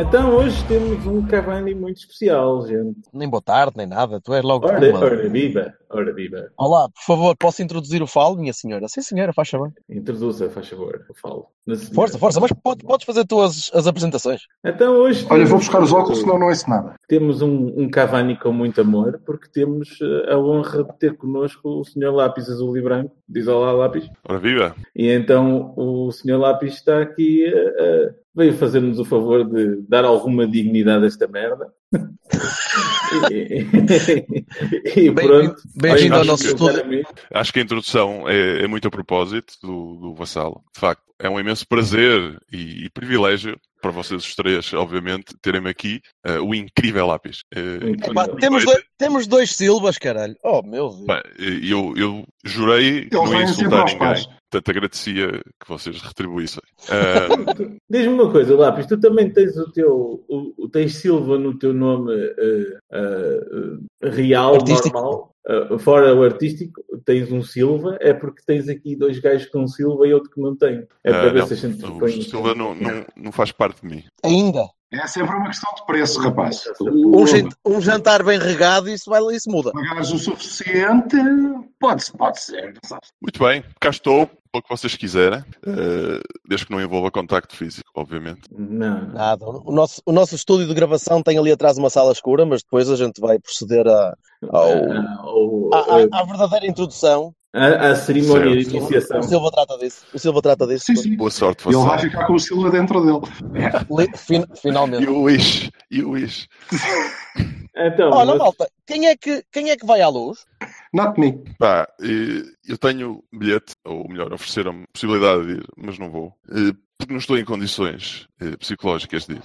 Então hoje temos um Cavani muito especial, gente. Nem boa tarde, nem nada. Tu és logo Ora, uma. ora viva, ora viva. Olá, por favor, posso introduzir o falo, minha senhora? Sim, senhora, faz favor. Introduza, faz favor, eu falo. Força, força, mas pode- podes fazer tu as, as apresentações. Então hoje Olha, vou buscar os óculos, senão não ouço nada. Temos um, um Cavani com muito amor, porque temos eh, a honra de ter connosco o Sr. Lápis Azul e Branco. Diz olá, Lápis. Ora viva! E então o Sr. Lápis está aqui, eh, veio fazer-nos o favor de dar alguma dignidade a esta merda. E, e bem-vindo ao nosso sinceramente, Acho que a introdução é, é muito a propósito do, do Vassalo. De facto, é um imenso prazer e, e privilégio para vocês os três, obviamente, terem-me aqui eh, o incrível lápis. Pá, temos, dois, temos dois Silvas, caralho. Oh, meu Deus. Pá, eu, eu jurei que não ia insultar ninguém. pais. Portanto, agradecia que vocês retribuíssem. Eh, Diz-me uma coisa, Lápis, tu também tens o teu, o, tens Silva no teu nome eh, eh, real, Artístico. normal, Eh, fora o artístico, tens um Silva, é porque tens aqui dois gajos com Silva e outro que não tem. É para eh, ver não, se a gente o põe. Silva não, não, não faz parte de mim. Ainda. É sempre uma questão de preço, rapaz. Um, jan- um jantar bem regado, isso, vai, isso muda. Pagares o suficiente, pode, pode ser, sabes? Muito bem, cá estou, pelo que vocês quiserem. eh, desde que não envolva contacto físico, obviamente. Não. Nada. O nosso, o nosso estúdio de gravação tem ali atrás uma sala escura, mas depois a gente vai proceder a, ao, eh, à- à verdadeira introdução. À, à cerimónia de Certo. iniciação. O Silva trata disso. O Silva trata disso. Sim, sim. Boa sorte, Ele vai ficar com o Silva dentro dele. Fin- finalmente. E o Wish, e o Wish. Então, Olha, mas- malta, quem é, que, quem é que vai à luz? Not me. Pá, eu tenho bilhete, ou melhor, ofereceram-me possibilidade de ir, mas não vou. Porque não estou em condições psicológicas de ir.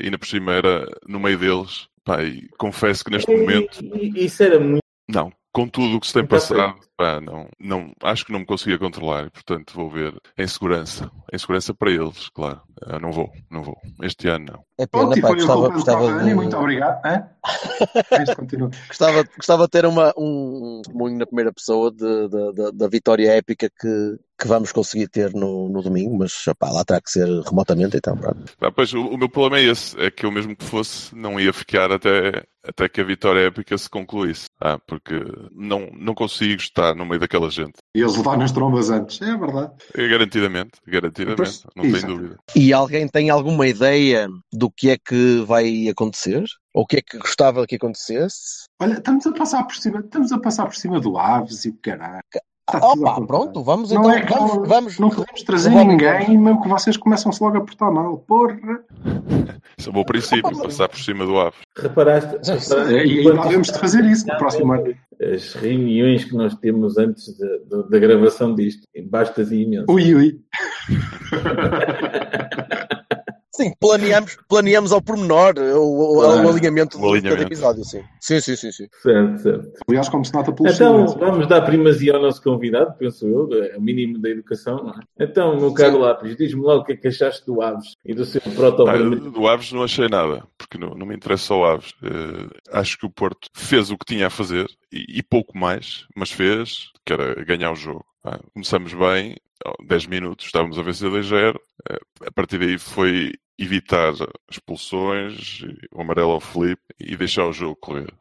E ainda por cima era no meio deles. Pá, e confesso que neste momento, E- e- Isso era muito. não. Com tudo o que se tem passado, pá, não, não, acho que não me conseguia controlar. Portanto, vou ver em segurança. Em segurança para eles, claro. Ah, não vou, não vou. Este ano não. É pena, e pá, gostava, gostava, de, muito obrigado. Gostava, gostava de ter uma, um testemunho na primeira pessoa de- de- de- da vitória épica que, que vamos conseguir ter no, no domingo, mas pá, lá terá que ser remotamente, então pronto. Pá, pois, o, o meu problema é esse. É que eu mesmo que fosse, não ia ficar até, até que a vitória épica se concluísse. Ah, porque não, não consigo estar no meio daquela gente. E eles levaram nas trombas antes. É verdade. É, Garantidamente, garantidamente, Pois, não tenho exato. dúvida. E alguém tem alguma ideia do que é que vai acontecer? Ou o que é que gostava que acontecesse? Olha, estamos a passar por cima, estamos a passar por cima do Aves e o caralho. Está Ah, tudo a opa, pronto, vamos Não então, é que vamos, não, vamos. não podemos trazer Vamos. ninguém, mesmo que vocês começam-se logo a portar mal. Porra! Isso é um bom princípio, passar por cima do Aves. Reparaste? Sim, sim. reparaste- E devemos de fazer isso no próximo ano. As reuniões que nós temos antes da gravação disto, bastas e imenso. Ui, ui. Sim, planeamos, planeamos ao pormenor o, o- Claro. o alinhamento O de cada alinhamento. episódio, sim. Sim, sim, sim, sim. Certo, certo. Aliás, como se nota pelo Então, silêncio. vamos dar primazia ao nosso convidado, penso eu, é o mínimo da educação, não é? Então, meu caro. Lápis, diz-me lá o que é que achaste do Aves e do seu Pá, proto-vermelho. do Aves não achei nada, porque não, não me interessa o Aves. Eh, acho que o Porto fez o que tinha a fazer e, e pouco mais, mas fez, que era ganhar o jogo. Começamos bem, 10 minutos, estávamos a vencer 2-0. Eh, a partir daí foi evitar expulsões, o amarelo ao Felipe e deixar o jogo correr.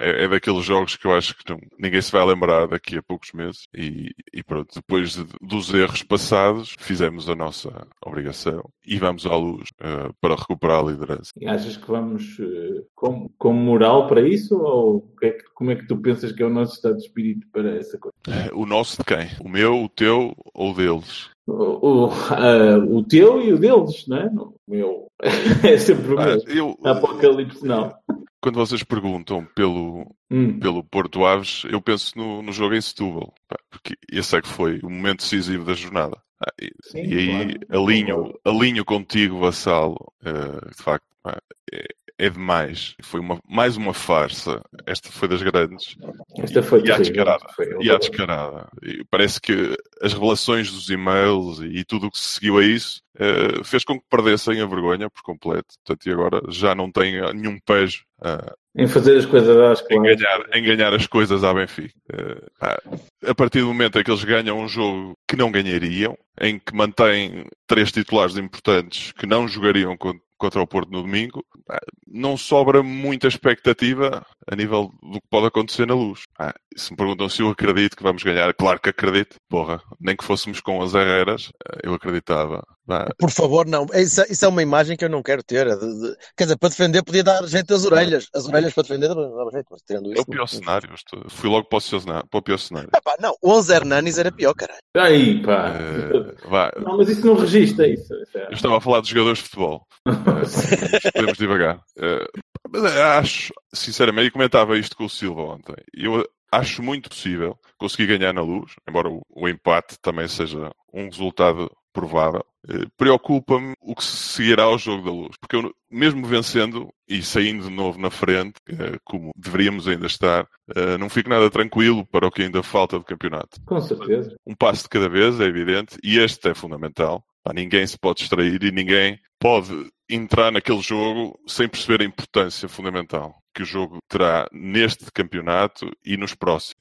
É, é daqueles jogos que eu acho que não- ninguém se vai lembrar daqui a poucos meses. E, e pronto, depois de- dos erros passados, fizemos a nossa obrigação e vamos à luz eh, para recuperar a liderança. E Achas que vamos eh, com, com moral para isso? Ou é que- como é que tu pensas que é o nosso estado de espírito para essa coisa? O nosso de quem? O meu, o teu ou deles? O, o, ah, o teu e o deles, não é? O meu. É sempre o Ah, meu. eu, Apocalipse, não. quando vocês perguntam pelo, Hum. pelo Porto Aves, eu penso no, no jogo em Setúbal, pá, porque esse é que foi o momento decisivo da jornada. Ah, e, Sim, e aí claro. alinho, alinho contigo, Vassalo, eh, de facto, pá, é, é demais. Foi uma, mais uma farsa. Esta foi das grandes. Esta foi e à terrível. descarada. Foi E à descarada. E parece que as revelações dos e-mails e tudo o que se seguiu a isso eh, fez com que perdessem a vergonha por completo. Portanto, e agora já não tem nenhum pejo ah, Em fazer as coisas às em claras. ganhar, em ganhar as coisas à Benfica. Eh, pá, a partir do momento em que eles ganham um jogo que não ganhariam, em que mantêm três titulares importantes que não jogariam con- contra o Porto no domingo, não sobra muita expectativa a nível do que pode acontecer na luz. Ah, se me perguntam se eu acredito que vamos ganhar, claro que acredito. Porra, nem que fôssemos com as Herreras, eh, eu acreditava. Por favor, não. Isso, isso é uma imagem que eu não quero ter. de- de- quer dizer, para defender podia dar gente as orelhas. As orelhas para defender dava jeito, mas tirando é isso. o pior cenário. Estou- Fui logo para o, cenário- para o pior cenário. Ah, pá, não, 11 Hernanis era pior, caralho. Aí, pá. Vá, Não, mas isso não registra isso. é- Eu estava a falar de jogadores de futebol. Eh, podemos divagar. Eh, mas acho, sinceramente, e comentava isto com o Silva ontem. Eu acho muito possível conseguir ganhar na luz, embora o, o empate também seja um resultado provável. Eh, Preocupa-me o que se seguirá ao jogo da luz. Porque eu, mesmo vencendo e saindo de novo na frente, eh, como deveríamos ainda estar, eh, não fico nada tranquilo para o que ainda falta do campeonato Com certeza. um passo de cada vez, é evidente, e este é fundamental. Ninguém se pode distrair e ninguém pode entrar naquele jogo sem perceber a importância fundamental que o jogo terá neste campeonato e nos próximos.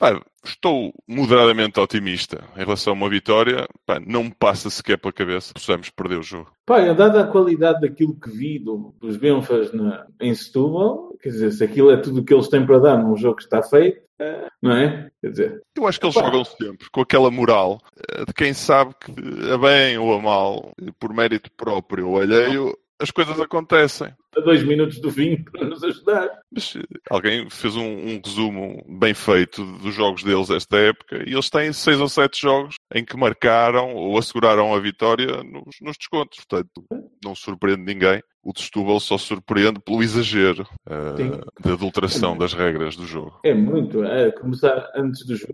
Eh, pá, estou moderadamente otimista em relação a uma vitória. Pá, não me passa sequer pela cabeça que possamos perder o jogo. Pá, dada a qualidade daquilo que vi do- dos Benfas na, em Setúbal, quer dizer, se aquilo é tudo o que eles têm para dar num jogo que está feito, eh, não é? Quer dizer, Eu acho que eles jogam sempre com aquela moral eh, de quem sabe que, a bem ou a mal, eh, por mérito próprio ou alheio, as coisas acontecem. a dois minutos do fim para nos ajudar. Mas eh, alguém fez um, um resumo bem feito dos jogos deles esta época e eles têm seis ou sete jogos em que marcaram ou asseguraram a vitória nos, nos descontos. Portanto, não surpreende ninguém. O de Setúbal só surpreende pelo exagero eh, Sim. da adulteração das regras do jogo. É muito, é começar antes do jogo.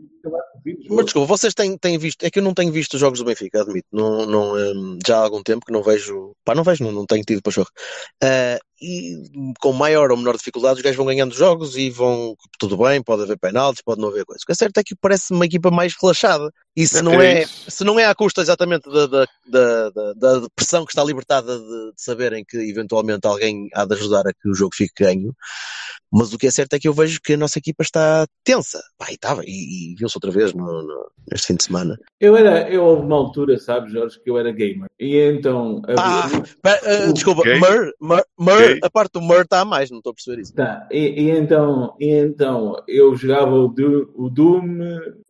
Mas desculpa, vocês têm, têm visto. É que eu não tenho visto os jogos do Benfica, admito. Não, não, hum, já há algum tempo que não vejo. Pá, não vejo, não, não tenho tido para jogo. E com maior ou menor dificuldade, os gajos vão ganhando jogos e vão. Tudo bem, pode haver penaltis, pode não haver coisas. O que é certo é que parece uma equipa mais relaxada. E se não é é, isso. se não é à custa exatamente da, da, da, da- pressão que está libertada de, de saberem que eventualmente alguém há de ajudar a que o jogo fique ganho, mas o que é certo é que eu vejo que a nossa equipa está tensa. Pá, e estava, e, e viu-se outra vez no, no- neste fim de semana. Eu era, eu houve uma altura, sabes, Jorge, que eu era gamer. E então. Ah, havia- Pera, ah, desculpa, Gay? Mur, Mur, Mur, A parte do Mur está a mais, não estou a perceber isso. Tá, e, e então, e então eu jogava o, Do- o Doom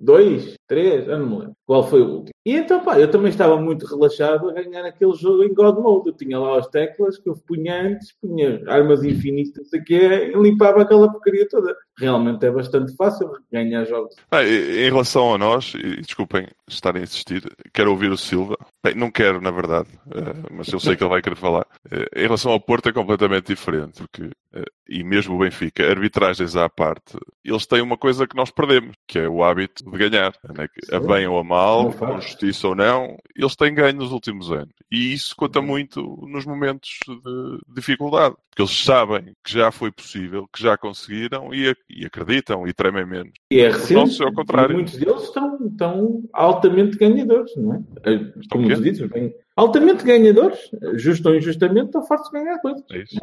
2, 3, eu não me lembro qual foi o último. E então, pá, eu também estava muito relaxado a ganhar aquele jogo em God Mode. Eu tinha lá as teclas que eu punha antes, punha armas infinitas, não sei o quê, e limpava aquela porcaria toda. Realmente é bastante fácil ganhar jogos. Ah, em relação a nós, e desculpem estar a insistir, quero ouvir o Silva. Bem, não quero, na verdade, eh, mas eu sei que ele vai querer falar. Eh, Em relação ao Porto é completamente diferente, porque, eh, e mesmo o Benfica, arbitragens à parte, eles têm uma coisa que nós perdemos, que é o hábito de ganhar. né? A Sim. bem ou a mal, justiça ou não, eles têm ganho nos últimos anos. E isso conta muito nos momentos de dificuldade, porque eles sabem que já foi possível, que já conseguiram e, e acreditam e tremem menos. E é Os recente. é ao contrário. Muitos deles estão, estão altamente ganhadores, não é? Eh, Como tu dizes, bem, altamente ganhadores, justo ou injustamente, estão fartos de ganhar coisas. É isso.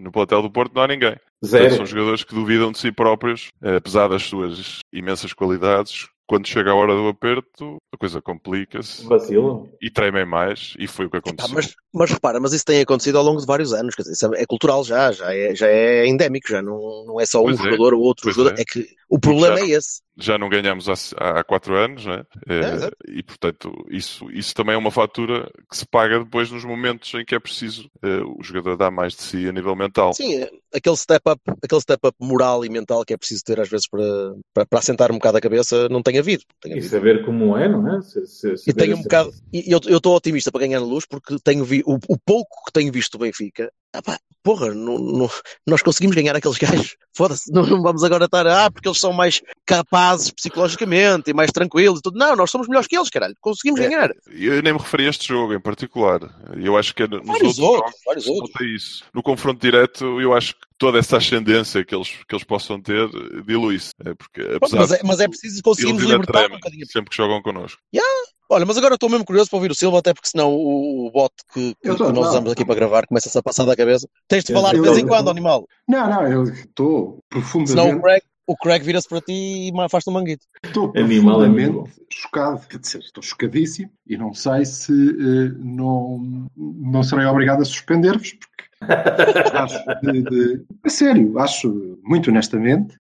No plantel do Porto não há ninguém. Zero. São jogadores que duvidam de si próprios, eh, apesar das suas imensas qualidades. Quando chega a hora do aperto, a coisa complica-se Vacilam. e tremem mais, e foi o que aconteceu. mas, mas repara, mas isso tem acontecido ao longo de vários anos, quer dizer, é, é cultural já, já é, já é endémico, já não, não é só um Pois é, jogador ou outro pois jogador, é. é. que o problema já é esse. Já não ganhamos há, há quatro anos, né? É, exato. e portanto, isso, isso também é uma fatura que se paga depois nos momentos em que é preciso eh, o jogador dar mais de si a nível mental. Sim, é aquele step up, aquele step up moral e mental que é preciso ter às vezes para, para, para assentar um bocado a cabeça, não tem havido. Tem E havido. saber como é, não é? Se, se, E saber tenho um bocado, e eu eu estou otimista para ganhar na luz porque tenho vi, o, o pouco que tenho visto do Benfica ah, pá, porra, não, não- nós conseguimos ganhar aqueles gajos. Foda-se, não, não vamos agora estar, ah, porque eles são mais capazes psicologicamente e mais tranquilos e tudo. Não, nós somos melhores que eles, caralho. Conseguimos É. ganhar. Eu nem me referi a este jogo em particular. Eu acho que é nos Vários outros outros, jogos vários outros. isso. No confronto direto, eu acho que toda essa ascendência que eles, que eles possam ter dilui-se. É porque, apesar Mas é, mas é preciso conseguirmos libertar um bocadinho. sempre que jogam connosco. Olha, mas agora estou mesmo curioso para ouvir o Silva, até porque senão o, o bot que, que Eu tô- nós não. usamos aqui para gravar começa-se a passar da cabeça. Tens de Eu- falar de eu- vez em eu- quando, animal. Não, não, eu estou Senão o profundamente, Craig, o Craig vira-se para ti e faz-te um manguito. estou Animal é muito profundamente chocado. Quer dizer, estou chocadíssimo e não sei se eh, não, não serei obrigado a suspender-vos, porque acho de, de- a sério, acho muito honestamente,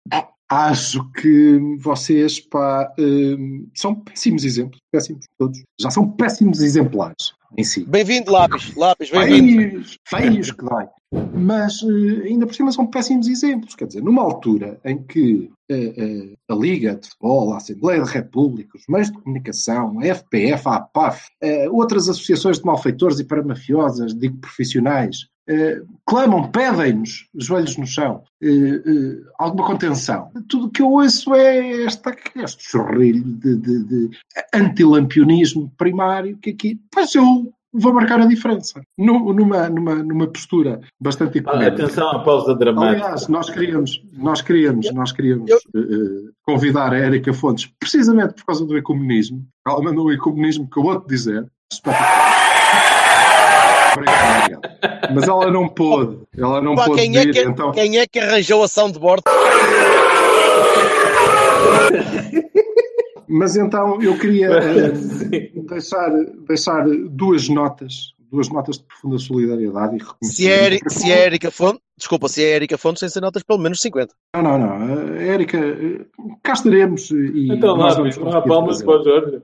acho que vocês pá, eh, são péssimos exemplos, péssimos todos, já são péssimos exemplares em si. Bem-vindo, Lápis. Lápis, bem-vindo. Feios, que dói. Mas eh, ainda por cima são péssimos exemplos. Quer dizer, numa altura em que eh, a Liga de Futebol, a Assembleia da República, os meios de comunicação, a FPF, a APAF, outras associações de malfeitores e paramafiosas, digo profissionais, clamam, pedem-nos, joelhos no chão, eh, eh, alguma contenção. Tudo o que eu ouço é esta, este chorrilho de, de, de antilampionismo primário que aqui, pois eu vou marcar a diferença. Nu- numa, numa, numa postura bastante Ah, económica. Atenção à pausa dramática. Aliás, nós queríamos, nós queríamos, nós queríamos Eu- eh, eh, convidar a Érica Fontes precisamente por causa do economismo. Ela mandou o economismo que eu vou-te dizer. Obrigado. Mas ela não pôde. Ela não Pá, pôde quem, é vir, que, então... quem é que arranjou a soundboard? Mas então eu queria eh, Sim. deixar, deixar duas notas, duas notas de profunda solidariedade e reconhecimento. Se é, se é Erika Fontes, desculpa, se é Erika Fontes, sem ser notas pelo menos 50. Não, não, não. A Érica, eh, cá estaremos e Então nós lá, conseguir palmas para o Jorge.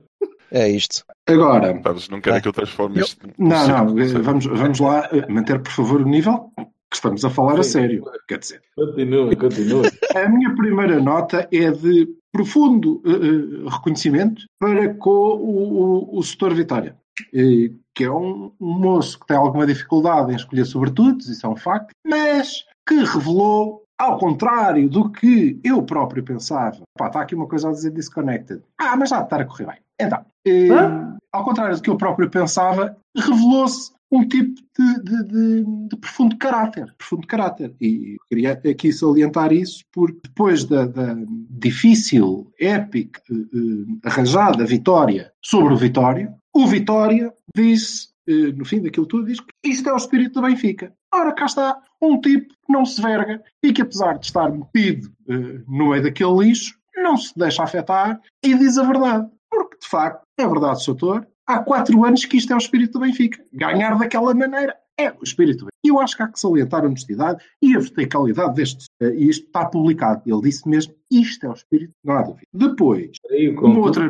É isto. Agora, não querem Ah. que eu transforme Eu- isto Não, não, eh, vamos, vamos lá eh, manter, por favor, o nível que estamos a falar a Sim. sério. Quer dizer, Continua, continua. a minha primeira nota é de profundo eh, reconhecimento para com o, o, o setor Vitória, eh, que é um, um moço que tem alguma dificuldade em escolher sobretudos, isso é um facto, mas que revelou, ao contrário do que eu próprio pensava, pá, está aqui uma coisa a dizer disconnected. Ah, mas já está a correr bem. Então, eh, ao contrário do que eu próprio pensava, revelou-se um tipo de, de- de- de profundo caráter. Profundo caráter. E queria aqui salientar isso, porque depois da, da difícil, épica, eh, eh, arranjada vitória sobre o Vitória, o Vitória disse, eh, no fim daquilo tudo, diz que isto é o espírito do Benfica. Ora, cá está um tipo que não se verga e que, apesar de estar metido eh, no meio daquele lixo, não se deixa afetar e diz a verdade. Porque, de facto, é verdade, Soutor, há quatro anos que isto é o espírito do Benfica. Ganhar daquela maneira é o espírito do Benfica. E eu acho que há que salientar a honestidade e a verticalidade deste. E isto está publicado. Ele disse mesmo, isto é o espírito, não há dúvida. Depois, Uma outra.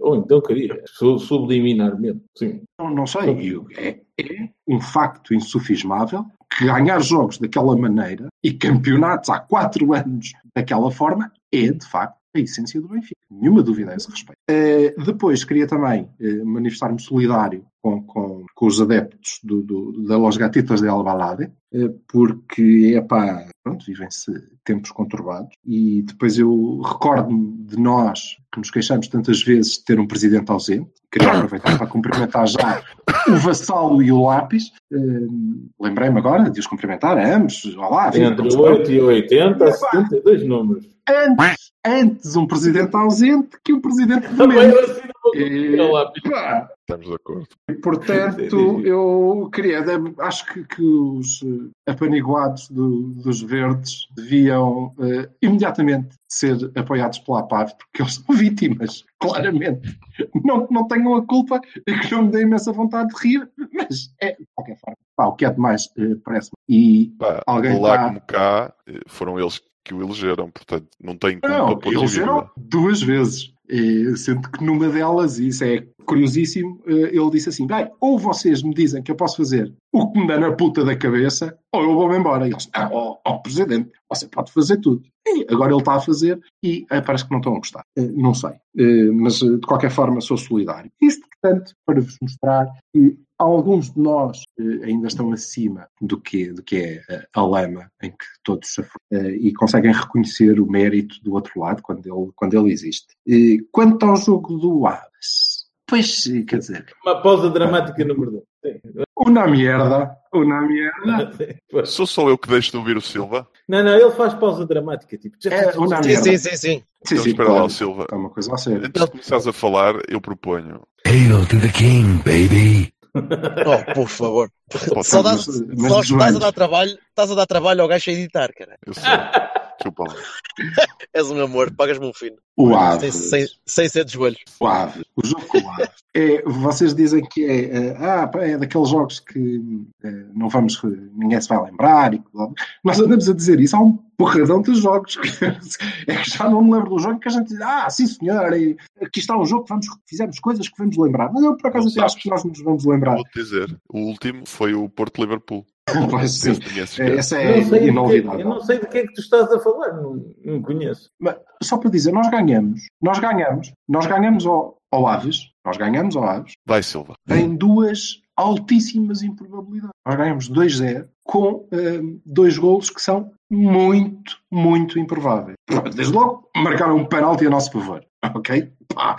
Ou então queria, su- subliminarmente. Sim. não, não sei, eu- é, é um facto insufismável que ganhar jogos daquela maneira e campeonatos há quatro anos daquela forma é, de facto, a essência do Benfica. Nenhuma dúvida a esse respeito. Eh, depois, queria também eh, manifestar-me solidário com, com, com os adeptos do, do, da Los Gatitos de Albalade, eh, porque, é pá, pronto, vivem-se tempos conturbados. E depois eu recordo-me de nós que nos queixamos tantas vezes de ter um presidente ausente. Queria aproveitar para cumprimentar já o Vassalo e o Lápis. Eh, Lembrei-me agora de os cumprimentar a ambos. Olá, Entre estão? 8 e 80, Epá. 72 números. antes, antes um presidente ausente que um presidente. Vou E, pá, Estamos de acordo. e, portanto, eu queria, acho que, que os eh, apaniguados do- dos verdes deviam eh, imediatamente ser apoiados pela APAV, porque eles são vítimas, claramente. Não não tenham a culpa e que não me dê imensa vontade de rir, mas é, de qualquer forma, pá, o que é demais, eh, parece-me. E Pá, Alguém lá tá- como cá, eh, foram eles que o elegeram, portanto, não tem culpa Não, por eles dívida. eram duas vezes. E, sendo que numa delas, e isso é curiosíssimo, eh, ele disse assim: bem, ou vocês me dizem que eu posso fazer o que me dá na puta da cabeça, ou eu vou-me embora. E eles, ah, ó, presidente, você pode fazer tudo. E agora ele está a fazer e eh, parece que não estão a gostar. Eh, não sei. Mas, de qualquer forma, sou solidário. Isto, portanto, para vos mostrar que alguns de nós eh, ainda estão acima do que, do que é eh, a lama em que todos se eh, e conseguem reconhecer o mérito do outro lado quando ele, quando ele existe. E quanto ao jogo do Aves, pois, quer dizer, Uma pausa dramática número 2. Sim. uma merda, uma merda. Pois. Sou só eu que deixo de ouvir o Silva? Não, não, ele faz pausa dramática. Tipo, É, uma Sim, merda. sim, sim, sim. Sim, Então sim, espera lá, claro. o Silva. É uma coisa a sério. Antes de começares a falar, eu proponho. Hail to the king, baby. Oh, por favor. Só, ser, dá, só estás a dar trabalho, estás a dar trabalho ao gajo a editar, cara. Eu sei. Chupa lá. És um amor, pagas-me um fino. O Sem, Aves. sem, sem ser de joelhos. O Aves. O jogo com o Aves. É, vocês dizem que é, eh, ah, é daqueles jogos que eh, não vamos, ninguém se vai lembrar. E. Nós andamos a dizer isso. Há um porradão de jogos que, é que já não me lembro do jogo que a gente diz, ah, sim senhor, e aqui está um jogo que vamos, fizemos coisas que vamos lembrar. Mas eu por acaso Não até acho que nós nos vamos lembrar. Vou-te dizer. O último foi o Porto Liverpool. Pois, sim. É. Essa é inolvidável. eu não sei de que é que tu estás a falar, não, não conheço. Mas, só para dizer, nós ganhamos, nós ganhamos, nós ganhamos ao, ao Aves, nós ganhamos ao Aves Vai, Silva. em duas altíssimas improbabilidades. Nós ganhamos 2-0 com hum, dois golos que são muito, muito improváveis. Desde logo, marcaram um penalti a nosso favor. Ok? Pá.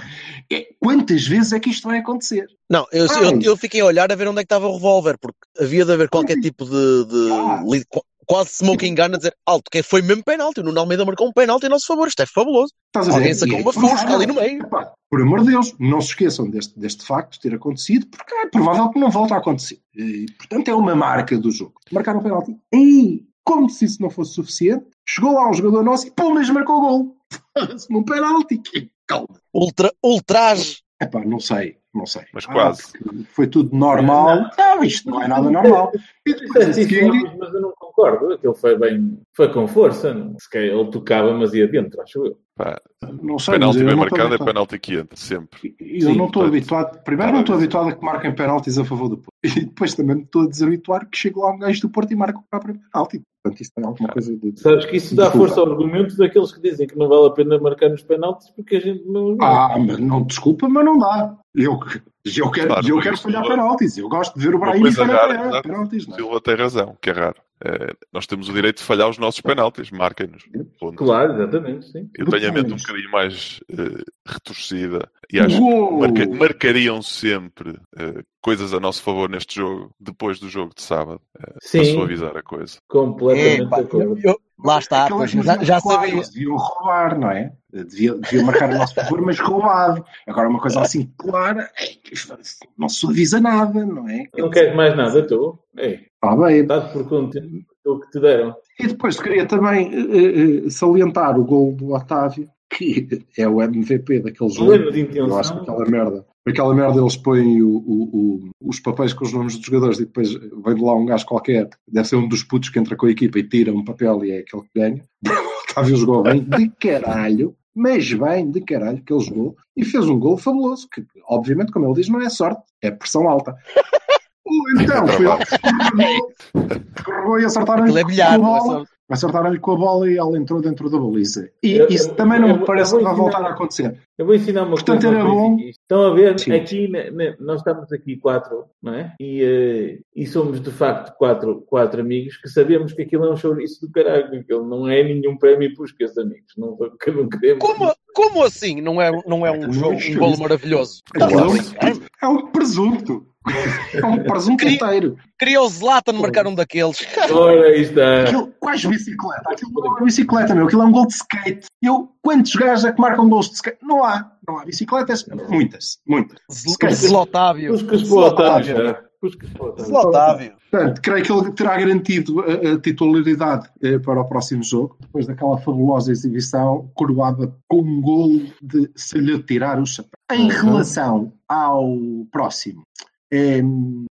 É, Quantas vezes é que isto vai acontecer? Não, eu, eu, eu fiquei a olhar a ver onde é que estava o revólver, porque havia de haver qualquer tipo de, de Ah. li- qu- quase smoking gun a dizer alto, que foi mesmo penalti. O Nuno Almeida marcou um penalti em nosso favor. Isto é fabuloso. Estás Alguém sacou é uma fusca ali no meio. Epá, por amor de Deus, não se esqueçam deste, deste facto ter acontecido, porque é provável que não volte a acontecer. E, portanto, é uma marca do jogo. Marcaram um penalti. E, como se isso não fosse suficiente, chegou lá um jogador nosso e pum, mesmo marcou o gol. Num penalti. Que calma. Ultra, ultraje. Epá, não sei, não sei. Mas quase. porque foi tudo normal. Não, isto não é nada normal. E depois a Sim, seguir, mas eu não concordo. Aquele foi bem. Foi com força. Não? Se calhar ele tocava, mas ia dentro, acho eu. Pá, não sei, penalti bem não marcado é penalti que entra, sempre. Eu Sim, não estou habituado. Primeiro, não estou habituado a que marquem penaltis a favor do Porto. E depois também estou a desabituar que chega lá um gajo do Porto e marca o próprio penalti. Portanto, isso tem alguma coisa de. Sabes que isso dá força ao argumento daqueles que dizem que não vale a pena marcar nos penaltis porque a gente não. Ah, mas não, desculpa, mas não dá. Eu, eu quero, Claro, eu quero falhar penaltis. Eu gosto de ver o Brahim rara, falhar penaltis. Não é? Silva tem razão, que é raro. Eh, nós temos o direito de falhar os nossos penaltis, marquem-nos. Ponto. Claro, exatamente, sim. Eu tenho a mente um bocadinho mais eh, retorcida e acho que Gol! marca- marcariam sempre eh, coisas a nosso favor neste jogo, depois do jogo de sábado, para Sim, suavizar a coisa. completamente de acordo. eu- lá está, Aquelas pois, já, já sabia. eles Deviam roubar, não é? Deviam, deviam marcar a nosso favor, mas roubado. Agora, uma coisa assim clara, é não suaviza nada, não é? Não queres mais nada, tu? Está bem. dá-te por contente o que te deram. E depois queria também eh, eh, salientar o gol do Otávio, que é o MVP daquele jogo. De Eu acho que intenção. aquela merda. Aquela merda eles põem o- o- o- os papéis com os nomes dos jogadores e depois vem de lá um gajo qualquer, deve ser um dos putos que entra com a equipa e tira um papel e é aquele que ganha. O Otávio jogou bem de caralho, mas bem de caralho que ele jogou e fez um gol fabuloso, que obviamente, como ele diz, não é sorte, é pressão alta. Ou então, foi ele que e acertaram Aquilo é bilhar, é Acertaram-lhe com a bola e ela entrou dentro da baliza. E Eu- isso eu- também não eu- me parece que vai voltar a acontecer. Eu vou ensinar uma Portanto, coisa. era bom. Estão a ver? Sim. Aqui, nós estamos aqui quatro, não é? E, eh, e somos, de facto, quatro, quatro amigos que sabemos que aquilo é um chouriço do caralho. Aquilo não é nenhum prémio para os que amigos. Não, que não queremos. Como, como assim? Não é, não é um, Não jogo, é um golo maravilhoso? É um-? É um presunto. É um presunto Queria- inteiro. Queria o Zlatan marcar um daqueles. Ora, aí está. Aquilo, quais bicicleta? Aquilo não é uma bicicleta, meu. Aquilo é um gol de skate. Eu, quantos gajos é que marcam gols de skate? Não há. Não há bicicletas. Muitas. Muitas. Zl- Zlotávio. Puscas para o Otávio já. Puscas para o Otávio. Zlotávio. Portanto, creio que ele terá garantido a, a titularidade eh, para o próximo jogo, depois daquela fabulosa exibição, coroada com um gol de se lhe tirar o chapéu. Em Uhum. relação ao próximo, eh,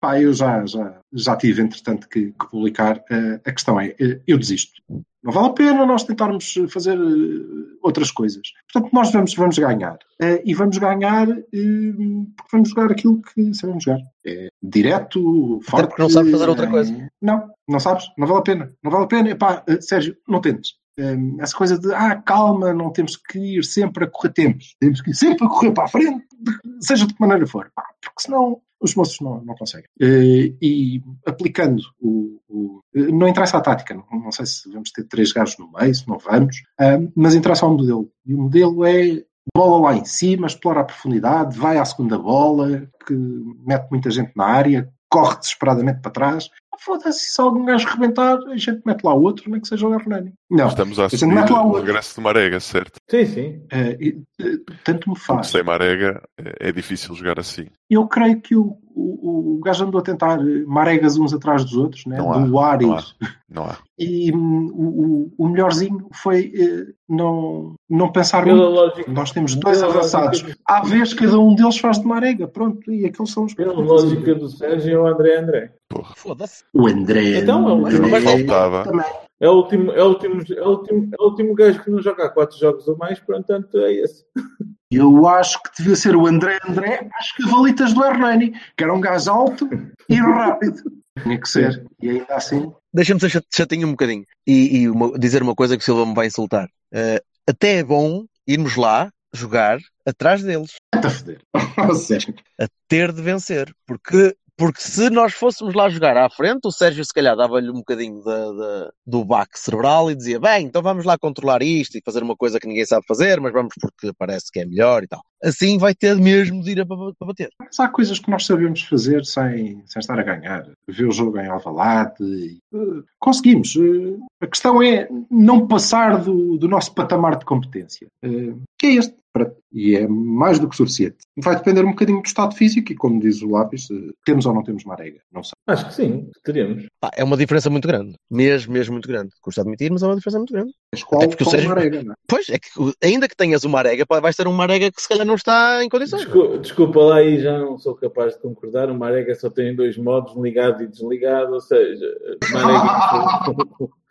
pá, eu já, já, já tive, entretanto, que, que publicar. eh, a questão é, eh, eu desisto. Não vale a pena nós tentarmos fazer eh, outras coisas. Portanto, nós vamos, vamos ganhar. E vamos ganhar porque vamos jogar aquilo que sabemos jogar. É direto, forte. porque não sabes fazer outra coisa. Não, não sabes. Não vale a pena. Não vale a pena. Epá, Sérgio, não tentes. Essa coisa de, ah, calma, não temos que ir sempre a correr. Temos. Temos que ir sempre a correr para a frente, seja de que maneira for. Porque senão os moços não, não conseguem. Eh, E aplicando o, o- Não interessa a tática, não, não sei se vamos ter três gajos no meio, se não vamos, mas interessa ao modelo. E o modelo é bola lá em cima, explora a profundidade, vai à segunda bola, que mete muita gente na área, corre desesperadamente para trás. Foda-se, se algum gajo rebentar, a gente mete lá outro, nem que seja o Hernani. Não, Estamos a gente assumir mete lá o outro. regresso de Marega, certo? Sim, sim. e, eh, tanto me faz. sem Marega é é difícil jogar assim. Eu creio que o, o, o gajo andou a tentar eh, maregas uns atrás dos outros, né? Não há, do Ares. não há. Não há. E hum, o, o- o melhorzinho foi eh, não, não pensar Pela muito. lógica, Nós temos dois pela avançados. lógica- À vez, cada um deles faz de marega. Pronto, e aqueles são os Pela lógica do Sérgio é o André André. Porra. Foda-se. O André. Então, é o- André faltava. também. É o último, é o último, é o último, é o último gajo que não joga há quatro jogos ou mais, portanto é esse. Eu acho que devia ser o André André às cavalitas do Hernani, que era um gajo alto e rápido. Tinha que ser. E ainda assim. Deixa-me ser chat- chatinho um bocadinho e, e uma- dizer uma coisa que o Silva me vai insultar. Eh, até é bom irmos lá jogar atrás deles, Está a foder. A ter de vencer, porque, porque se nós fôssemos lá jogar à frente, o Sérgio se calhar dava-lhe um bocadinho da- da- do baque cerebral e dizia: Bem, então vamos lá controlar isto e fazer uma coisa que ninguém sabe fazer, mas vamos porque parece que é melhor e tal. Assim vai ter mesmo de ir a, para bater. Mas há coisas que nós sabemos fazer sem, sem estar a ganhar. Ver o jogo em Alvalade. eh, conseguimos. Eh, a questão é não passar do, do nosso patamar de competência. Eh, que é este. Para- E é mais do que suficiente. Vai depender um bocadinho do estado físico e, como diz o lápis, eh, temos ou não temos marega. Não sei. Acho que sim, teremos. Pá, é uma diferença muito grande. Mesmo, mesmo muito grande. Custa admitir, mas é uma diferença muito grande. Mas qual, Até qual Sérgio- marega, não é? Pois, é que ainda que tenhas uma arega, vais ter uma arega que se calhar não está em condições. Desculpa, desculpa lá e já não sou capaz de concordar. O Marega só tem dois modos, ligado e desligado, ou seja, Marega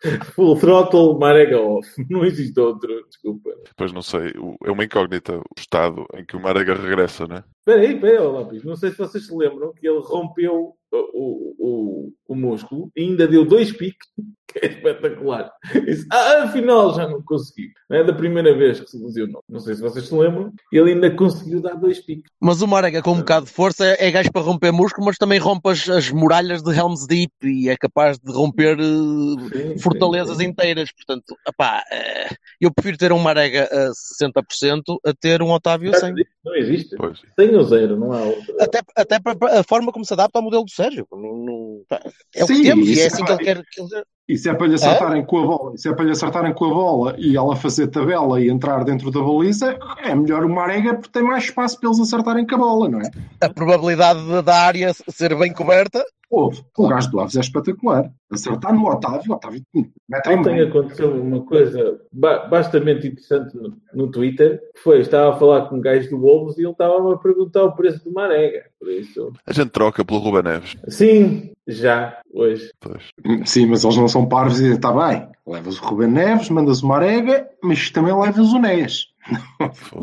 full, throttle, Marega off. Não existe outro, desculpa. Depois não sei, é uma incógnita estado em que o Marega regressa, né? Espera aí, espera aí, ó, Lápis. Não sei se vocês se lembram que ele rompeu o, o, o, o músculo e ainda deu dois piques, que é espetacular. Disse, ah, afinal já não consegui. Não é da primeira vez que se lesionou. Não sei se vocês se lembram. Ele ainda conseguiu dar dois piques. Mas uma arega com um bocado de força é, é gajo para romper músculo, mas também rompe as, as muralhas de Helm's Deep e é capaz de romper eh, Sim, fortalezas sim, sim. inteiras. Portanto, epá, eh, eu prefiro ter uma arega a 60% a ter um Otávio a 100%. Não existe. Pois. Tem ou zero, não há outra. Até, até para para a forma como se adapta ao modelo do Sérgio. Não- não- pá, é o que temos e isso é é assim que ele quer. que ele- se é para lhe acertarem com a bola, se é para lhe acertarem com a bola e ela fazer tabela e entrar dentro da baliza, é melhor uma arega porque tem mais espaço para eles acertarem com a bola, não é? A probabilidade de- da área ser bem coberta Houve. O gajo do Aves é espetacular. Acertar no Otávio, o Otávio mete em Ontem aconteceu uma coisa ba- bastante interessante no, no Twitter, que foi, estava a falar com um gajo do Wolves e ele estava a perguntar o preço de uma arega. Por isso, A gente troca pelo Ruben Neves. sim, já, hoje. Pois. Sim, mas eles não são parvos e dizem, está bem, levas o Ruben Neves, mandas uma arega, mas também levas o Nés.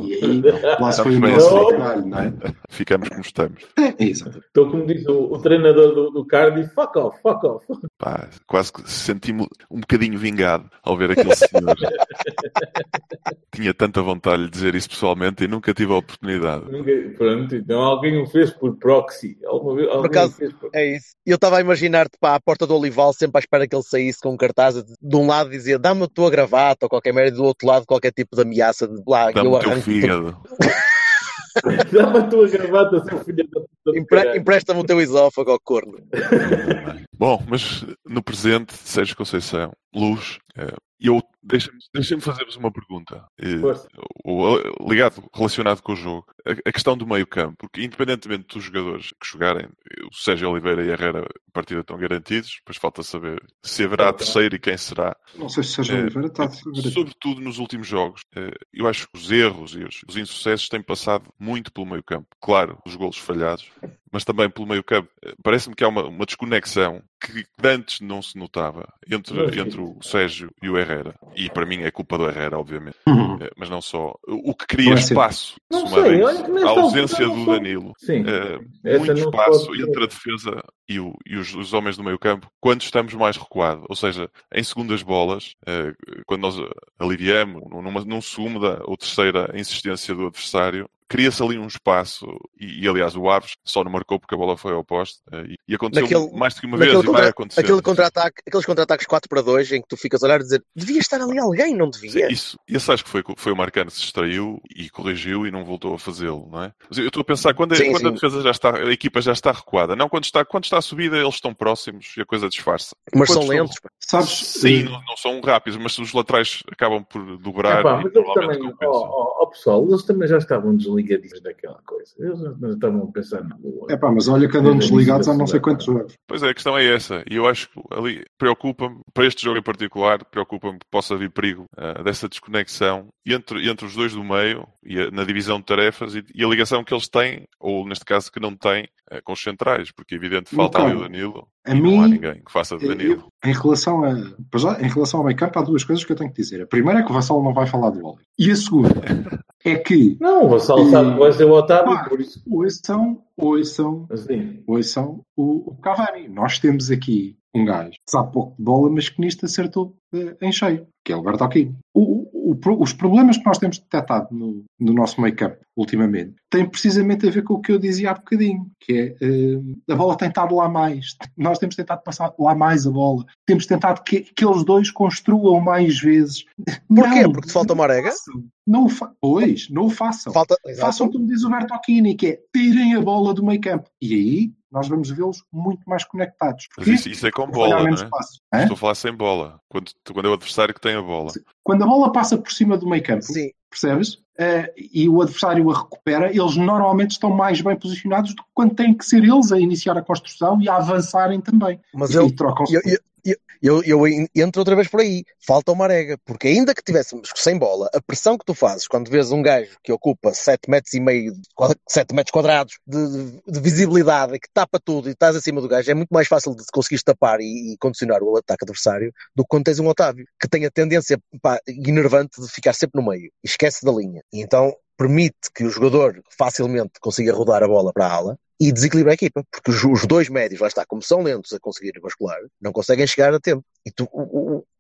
E aí, lá se foi o Bem, nosso caralho, não é? Ficamos como estamos. É, exato. Então, como diz o, o treinador do, do Cardiff, fuck off, fuck off. Pá, quase que senti-me um bocadinho vingado ao ver aquele senhor. Tinha tanta vontade de dizer isso pessoalmente e nunca tive a oportunidade. Ninguém- Pronto, então alguém o fez por proxy. Alguma vez, alguém acaso- por... É isso. Eu estava a imaginar-te para a porta do Olival, sempre à espera que ele saísse com um cartaz. De um lado dizia dá-me a tua gravata ou qualquer merda, e do outro lado qualquer tipo de ameaça de lá. Dá-me eu o teu arranco- fígado. Dá-me a tua gravata, seu filho da puta. Empre-. Empresta-me o teu esófago ao corno. Bom, mas no presente, Sérgio Conceição, Luz, eu deixa-me deixa fazer-vos uma pergunta. Eh, ligado, relacionado com o jogo, a, a questão do meio campo, porque independentemente dos jogadores que jogarem, eh, o Sérgio Oliveira e a Herrera a partida estão garantidos, depois falta saber se haverá Tá, tá. terceiro e quem será. Não sei se Sérgio É, Oliveira está a Sobretudo nos últimos jogos, eh, eu acho que os erros e os, os insucessos têm passado muito pelo meio campo. Claro, os golos falhados, mas também pelo meio campo. Eh, Parece-me que há uma, uma desconexão que antes não se notava entre, entre o Sérgio e o Herrera. E para mim é culpa do Herrera, obviamente. Uhum. Eh, Mas não só. O que cria Não é espaço, Não sei, olha que a ausência não do sou- Danilo. Sim. Essa muito espaço pode- entre a defesa e, o- e os, os homens do meio campo quando estamos mais recuados. Ou seja, em segundas bolas, quando nós aliviamos numa, num segunda ou terceira insistência do adversário, cria-se ali um espaço, e, e, aliás o Aves só não marcou porque a bola foi ao poste, eh, e, e aconteceu Naquele- mais do que uma vez, e Naquele vai contra- acontecer. aquele contra-ataque, aqueles contra-ataques 4 para 2 em que tu ficas a olhar e dizer devia estar ali alguém, não Sim, devia. isso, esse acho que foi, foi o Marcano que se distraiu e corrigiu e não voltou a fazê-lo, não é? Eu estou a pensar, quando, a- Sim, quando a sim. defesa já está, a equipa já está recuada, não quando está, quando está a subida eles estão próximos e a coisa disfarça. Mas Quando são estão- lentos. pá. Sabes? Sim, eh, não, não são rápidos, mas os laterais acabam por dobrar Epá, e mas eles também, ó, compensam. ó, ó, pessoal, eles também já estavam desligadinhos daquela coisa. Eles já estavam a pensar na boa. Epá, mas olha que andam desligados há não sei quantos jogos. Pois é, a questão é essa. E eu acho que ali preocupa-me, para este jogo em particular, preocupa-me que possa haver perigo ah, dessa desconexão entre, entre os dois do meio e a- na divisão de tarefas e, e a ligação que eles têm, ou neste caso que não têm, com os centrais, porque é evidente falta ali o Então, Danilo a e não há mim- ninguém que faça de Eu- Danilo. Em relação, a, em relação ao meio campo, há duas coisas que eu tenho que dizer. A primeira é que o Vassal não vai falar do Oli. E a segunda é que Não, o Vassal sabe que vai ser o Otávio, Pá. por isso. ouçam, ouçam, ouçam o, o Cavani. Nós temos aqui um gajo que sabe pouco de bola, mas que nisto acertou eh, em cheio, que é o Bertocchini. O, o- os problemas que nós temos detectado no, no nosso campo ultimamente têm precisamente a ver com o que eu dizia há bocadinho, que é eh, a bola tem estado lá mais. Nós temos tentado passar lá mais a bola. Temos tentado que, que eles dois construam mais vezes. Porquê? Não, Porque te falta não uma arega? Não o fa pois, não o façam. Falta. Façam como diz o Bertocchini, que é tirem a bola do meio campo. E aí nós vamos vê-los muito mais conectados. Mas Porquê? isso, isso é com Porque bola, não é? espaço. Estou a falar sem bola. Quando, quando é o adversário que tem a bola. Quando a bola passa por cima do meio campo, Sim, percebes? Eh, e o adversário a recupera, eles normalmente estão mais bem posicionados do que quando têm que ser eles a iniciar a construção e a avançarem também. mas e, eu, e eu, eu, eu, eu, entro outra vez por aí. Falta uma arega. Porque ainda que tivéssemos sem bola, a pressão que tu fazes quando vês um gajo que ocupa 7 metros e meio, 7 metros quadrados de, de- de visibilidade e que tapa tudo e estás acima do gajo, é muito mais fácil de conseguires tapar e, e condicionar o ataque adversário do que quando tens um Otávio, que tem a tendência pá, enervante de ficar sempre no meio. E esquece da linha. E então permite que o jogador facilmente consiga rodar a bola para a ala e desequilibra a equipa, porque os, dois médios, lá está, como são lentos a conseguir bascular, não conseguem chegar a tempo. E tu,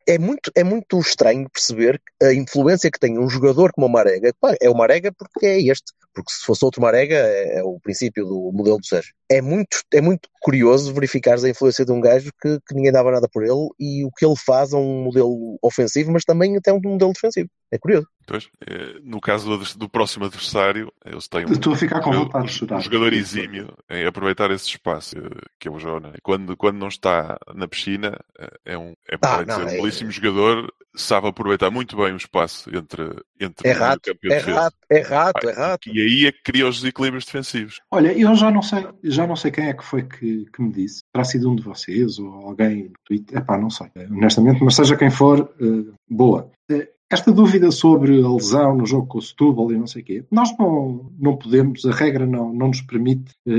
é, muito, é muito estranho perceber a influência que tem um jogador como o Marega. Pá, é o Marega porque é este, porque se fosse outro Marega é, é o princípio do modelo do Sérgio. É muito, é muito curioso verificares a influência de um gajo que, que ninguém dava nada por ele e o que ele faz a um modelo ofensivo, mas também até um modelo defensivo. É curioso. Pois, eh, no caso do, do próximo adversário, eles têm um, Estou a ficar com um- vontade de um jogador exímio em aproveitar esse espaço, eh, que é o Jona. E Quando, quando não está na piscina, eh, é um, é, Ah, não, dizer, é- um belíssimo jogador, sabe aproveitar muito bem o espaço entre, entre É o rato, campo e a é defesa. rato, é rato, é Ah, rato. E aí é que cria os desequilíbrios defensivos. Olha, eu já não sei, já não sei quem é que foi que, que me disse. Terá sido um de vocês ou alguém no Twitter? Epá, não sei, honestamente, mas seja quem for, eh, boa. Eh, esta dúvida sobre a lesão no jogo com o Setúbal e não sei o quê, nós não, não podemos, a regra não, não nos permite eh,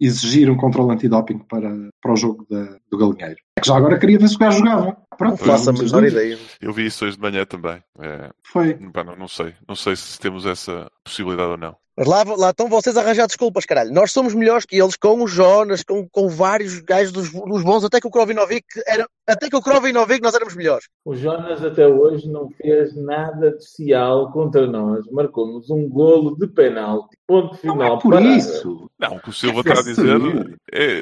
exigir um controle antidoping para, para o jogo da- do Galinheiro. É que já agora queria ver se o gajo jogava. Pronto, Não faço a menor ideia. Eu vi isso hoje de manhã também. É, Foi. pá, não, não sei. Não sei se temos essa possibilidade ou não. Mas lá, lá estão vocês a arranjar desculpas, caralho. Nós somos melhores que eles com o Jonas, com, com vários gajos dos, dos bons, até que o Krovinovic era, até que o Krovinovic nós éramos melhores. O Jonas até hoje não fez nada de especial contra nós. Marcou-nos um golo de penalti. Ponto Não final. é por parada. isso. Não, o que o Silva Quer está a dizer é.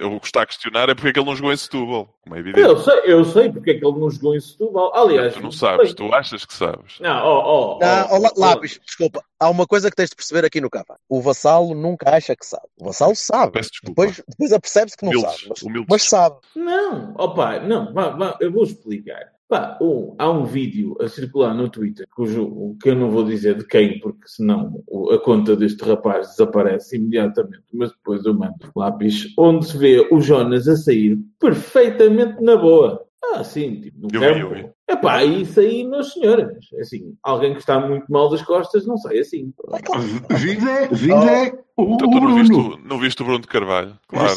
Eu o que está a questionar é porque é que ele não jogou em Setúbal, como é evidente. Eu sei, eu sei porque é que ele não jogou em Setúbal. Aliás, tu não sabes, tu achas que sabes. Não, ó, ó, Ah, ó, ó, lá- ó, lápis, desculpa. Há uma coisa que tens de perceber aqui no capa. O vassalo nunca acha que sabe. O vassalo sabe. Peço desculpa. Depois, depois apercebe-se que não Humildes, sabe. Mas, humildes. mas sabe. Não, opa, não, vá, vá, eu vou explicar. Pá, um, há um vídeo a circular no Twitter, cujo, que eu não vou dizer de quem, porque senão a conta deste rapaz desaparece imediatamente, mas depois eu mando lápis, onde se vê o Jonas a sair perfeitamente na boa. Ah, sim, tipo, no Eu vi, eu vi. campo. Epá, isso aí, meus senhores. Assim, alguém que está muito mal das costas não sai assim. Vida é, vida é o, Então tu não Bruno. viste, o- não viste o Bruno de Carvalho? Claro.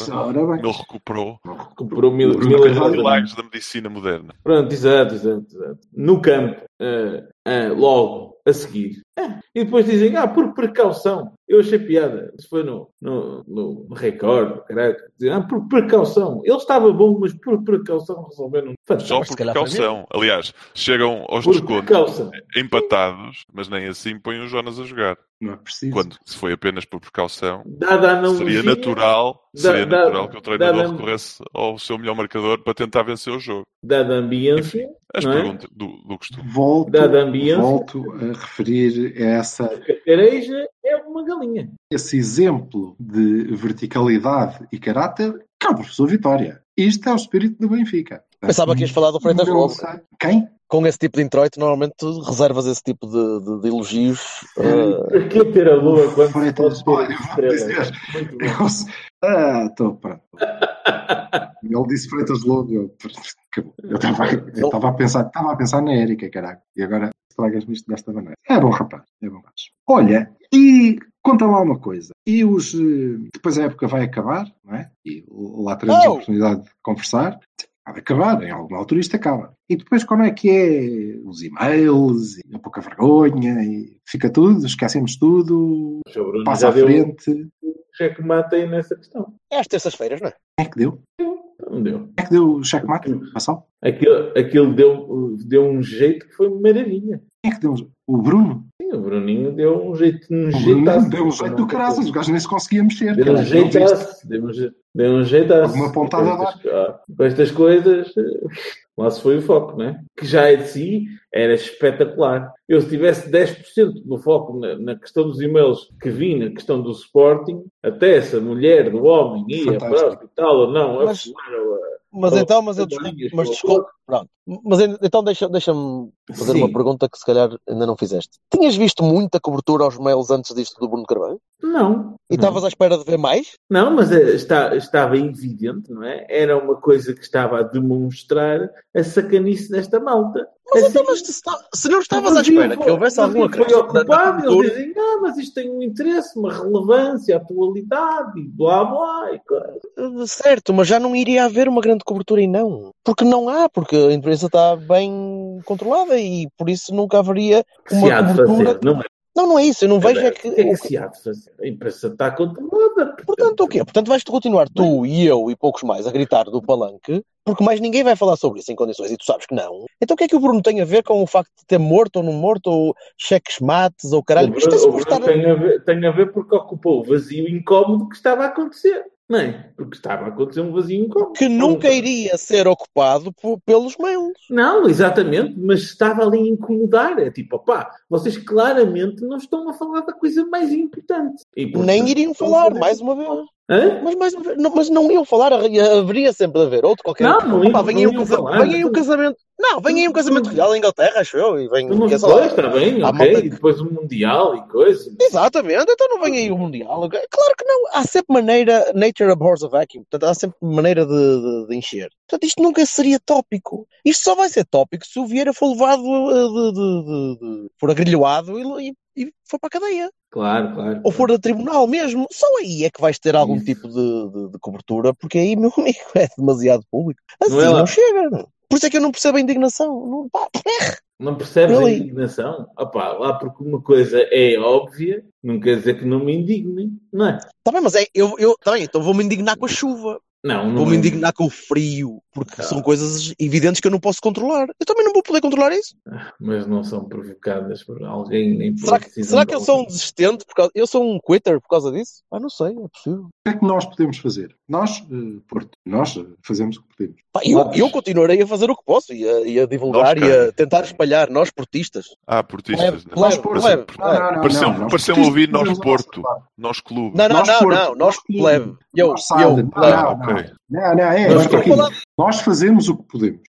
Ele recuperou. Comprou mil, Bruno mil Carvalho. Milagres da medicina moderna. Pronto, exato, exato, exato. No campo, ah, ah, logo a seguir. Ah, e depois dizem, ah, por precaução. Eu achei piada. Isso foi no, no, no Record, caraca. Diziam, Ah, por precaução. Ele estava bom, mas por precaução resolveram. Só Fantástico. por precaução. Aliás, chegam aos Por descontos precaução. empatados, mas nem assim põem o Jonas a jogar. Não é preciso. Quando se foi apenas por precaução, Dada a analogia, seria natural, da- seria da- natural que o treinador da- recorresse ao seu melhor marcador para tentar vencer o jogo. dada a ambiência, As não é? perguntas do, do costume. Volto, Dada a ambiência. volto a referir a essa, a careja é uma galinha. esse exemplo de verticalidade e caráter que é o professor Vitória. Isto é o espírito do Benfica. Pensava que ias falar do Freitas Lobo. Quem? Com esse tipo de introito, normalmente tu reservas esse tipo de, de- de elogios. eh, Para que ter a lua quando Freitas, pode olha, ter estrelas? eu, ah, estou pronto. Ele disse Freitas Lobo. Eu eu estava eu estava a pensar, estava a pensar na Érica, caraca. E agora estragas-me isto desta maneira. É bom rapaz, é bom rapaz. Olha, e conta lá uma coisa. E os. eh, Depois a época vai acabar, não é? E lá teremos a Oh! oportunidade de conversar. Vai acabar, em alguma altura isto acaba. E depois como é que é os e-mails, e a pouca vergonha, e fica tudo, esquecemos tudo, Bruno passa à deu frente. cheque mate aí nessa questão. é às terças-feiras, não é? Quem é que deu? Não deu. É que deu o checkmate? Passou? Aquilo, aquilo deu, deu um jeito que foi maravilha. É que deu? O Bruno? Sim, o Bruninho deu um jeito, um O jeitaço. Deu um jeito do caraças, o gajo nem se conseguia mexer. Deu um jeitaço. Deu um, deu um jeitaço. Alguma pontada com estas, ah, com estas coisas, lá se foi o foco, né? Que já é de si era espetacular. Eu, se tivesse 10% do foco na, na questão dos e-mails que vi na questão do Sporting, até se a mulher do homem ia para o hospital ou não, a Mas- fumar ou a Mas Oh, então, mas eu bolinhas, mas desculpa, pronto. Mas en- então deixa- deixa-me fazer Sim. uma pergunta que se calhar ainda não fizeste. Tinhas visto muita cobertura aos mails antes disto do Bruno Carvalho? Não. E estavas à espera de ver mais? Não, mas eh, está, estava evidente, não é? Era uma coisa que estava a demonstrar a sacanice desta malta. Mas Assim, então, mas se, não estavas à espera eu- que houvesse alguma coisa na ocupado, cobertura, eles dizem, ah, mas isto tem um interesse, uma relevância, atualidade, e blá blá, e coisa. Certo, mas já não iria haver uma grande cobertura e não. Porque não há, porque a imprensa está bem controlada e por isso nunca haveria uma se há de cobertura. fazer, não é? Não, não é isso, eu não vejo é que. O que é que se há de fazer? A imprensa está controlada. Portanto, o quê? Portanto, vais-te continuar tu e eu e poucos mais a gritar do palanque, porque mais ninguém vai falar sobre isso em condições e tu sabes que não. Então o que é que o Bruno tem a ver com o facto de ter morto ou não morto, ou cheques mates, ou caralho? O Isto é Bruno- o Bruno tem, a ver, tem a ver porque ocupou o vazio incómodo que estava a acontecer. Não é? Porque estava a acontecer um vazio incómodo. Que nunca iria ser ocupado por- pelos mails. Não, exatamente, mas estava ali a incomodar. É tipo, opá, vocês claramente não estão a falar da coisa mais importante. E, portanto, Nem iriam falar, mais uma vez. Hã? Mas, vez, não, mas não iam falar, haveria sempre de haver outro qualquer. Não, não Opa, vem não aí um falar. vem aí um casamento. Não, vem aí um casamento real em Inglaterra, acho eu. E vem, quer foi, saber. está bem, ok. E depois o Mundial e coisa. Exatamente, então não vem aí o Mundial. ok? Claro que não. Há sempre maneira, nature abhors a vacuum. Portanto, há sempre maneira de, de- de encher. Portanto, isto nunca seria tópico. Isto só vai ser tópico se o Vieira for levado eh, de, de, de, de- for agrilhoado e, e, e for para a cadeia. Claro, claro. Ou for a tribunal mesmo. Só aí é que vais ter algum Isso. tipo de, de- de cobertura, porque aí, meu amigo, é demasiado público. Assim Não é não, chega. Por isso é que eu não percebo a indignação. Não, pá, Não percebes a Really? indignação? Opá, lá porque uma coisa é óbvia, não quer dizer que não me indigne, não é? Tá bem, mas é, eu, eu, tá bem, então vou-me indignar com a chuva. Não, não Vou-me é. indignar com o frio, porque Ah. são coisas evidentes que eu não posso controlar. Eu também não vou poder controlar isso. Mas não são provocadas por alguém nem por Será que, será que eu sou um desistente? Por causa, eu sou um quitter por causa disso? Ah, não sei, é possível. O que é que nós podemos fazer? Nós, eh, Porto, nós eh, fazemos o que podemos. Pá, eu, Nós- eu continuarei a fazer o que posso e a, e a divulgar Nós, e a tentar espalhar, nós portistas. Ah, portistas. Né? plebe, Porto. plebe, Não, não, não, Pareceu- nós ouvir nós Porto. Nós clube. Não, não, Nós não, não, nós nós clube. plebe. Eu, Nós eu, Não, plebe. não, não, é, Nós é a Nós fazemos o que podemos.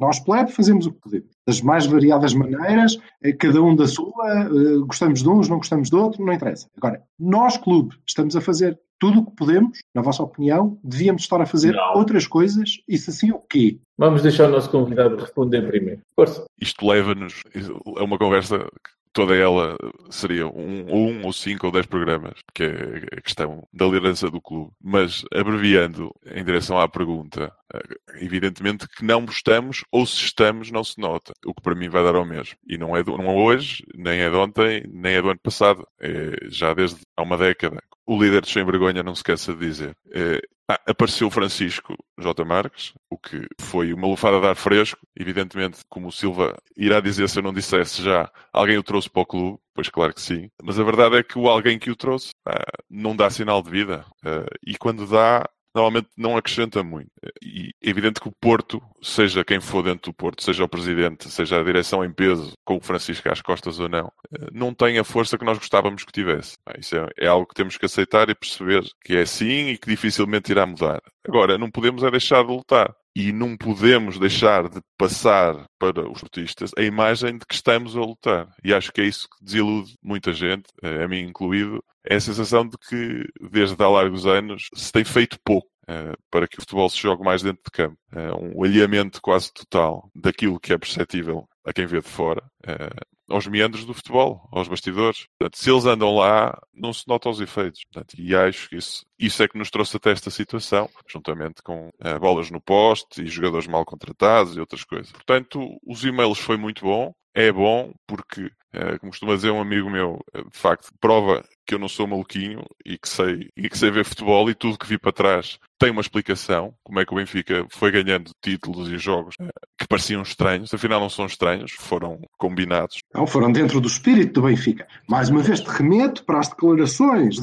Nós, plebe, fazemos o que podemos. Das mais variadas maneiras, eh, cada um da sua, eh, gostamos de uns, não gostamos de outro, não interessa. Agora, nós, clube, estamos a fazer tudo o que podemos, na vossa opinião, devíamos estar a fazer Não. outras coisas, e se assim, o quê? Vamos deixar o nosso convidado responder primeiro. Força. Isto leva-nos. É uma conversa que toda ela seria um, ou um ou cinco ou dez programas, que é a questão da liderança do clube. Mas, abreviando em direção à pergunta, eh, evidentemente que não estamos, ou se estamos, não se nota. O que para mim vai dar ao mesmo. E não é, não é hoje, nem é de ontem, nem é do ano passado. É já desde há uma década. O líder de sem vergonha não se esqueça de dizer. É, ah, apareceu Francisco J. Marques, o que foi uma lufada de ar fresco. Evidentemente, como o Silva irá dizer se eu não dissesse já, alguém o trouxe para o clube. Pois claro que sim. Mas a verdade é que o alguém que o trouxe ah, não dá sinal de vida. Ah, e quando dá, normalmente não acrescenta muito. E é evidente que o Porto, seja quem for dentro do Porto, seja o presidente, seja a direção em peso, com o Francisco às costas ou não, eh, não tem a força que nós gostávamos que tivesse. Isso é, é algo que temos que aceitar e perceber que é assim e que dificilmente irá mudar. Agora, não podemos é deixar de lutar e não podemos deixar de passar para os portistas a imagem de que estamos a lutar. E acho que é isso que desilude muita gente, eh, a mim incluído, é a sensação de que desde há largos anos se tem feito pouco Uh, para que o futebol se jogue mais dentro de campo. Uh, um alinhamento quase total daquilo que é perceptível a quem vê de fora, uh, aos meandros do futebol, aos bastidores. Portanto, se eles andam lá, não se nota os efeitos. Portanto, e acho que isso, isso é que nos trouxe até esta situação, juntamente com bolas no poste e jogadores mal contratados e outras coisas. Portanto, os e-mails foi muito bom. É bom porque, como costuma dizer um amigo meu, de facto, prova que eu não sou maluquinho e que sei, e que sei ver futebol e tudo que vi para trás tem uma explicação. Como é que o Benfica foi ganhando títulos e jogos eh, que pareciam estranhos, afinal não são estranhos, foram combinados. Não, foram dentro do espírito do Benfica. Mais uma vez te remeto para as declarações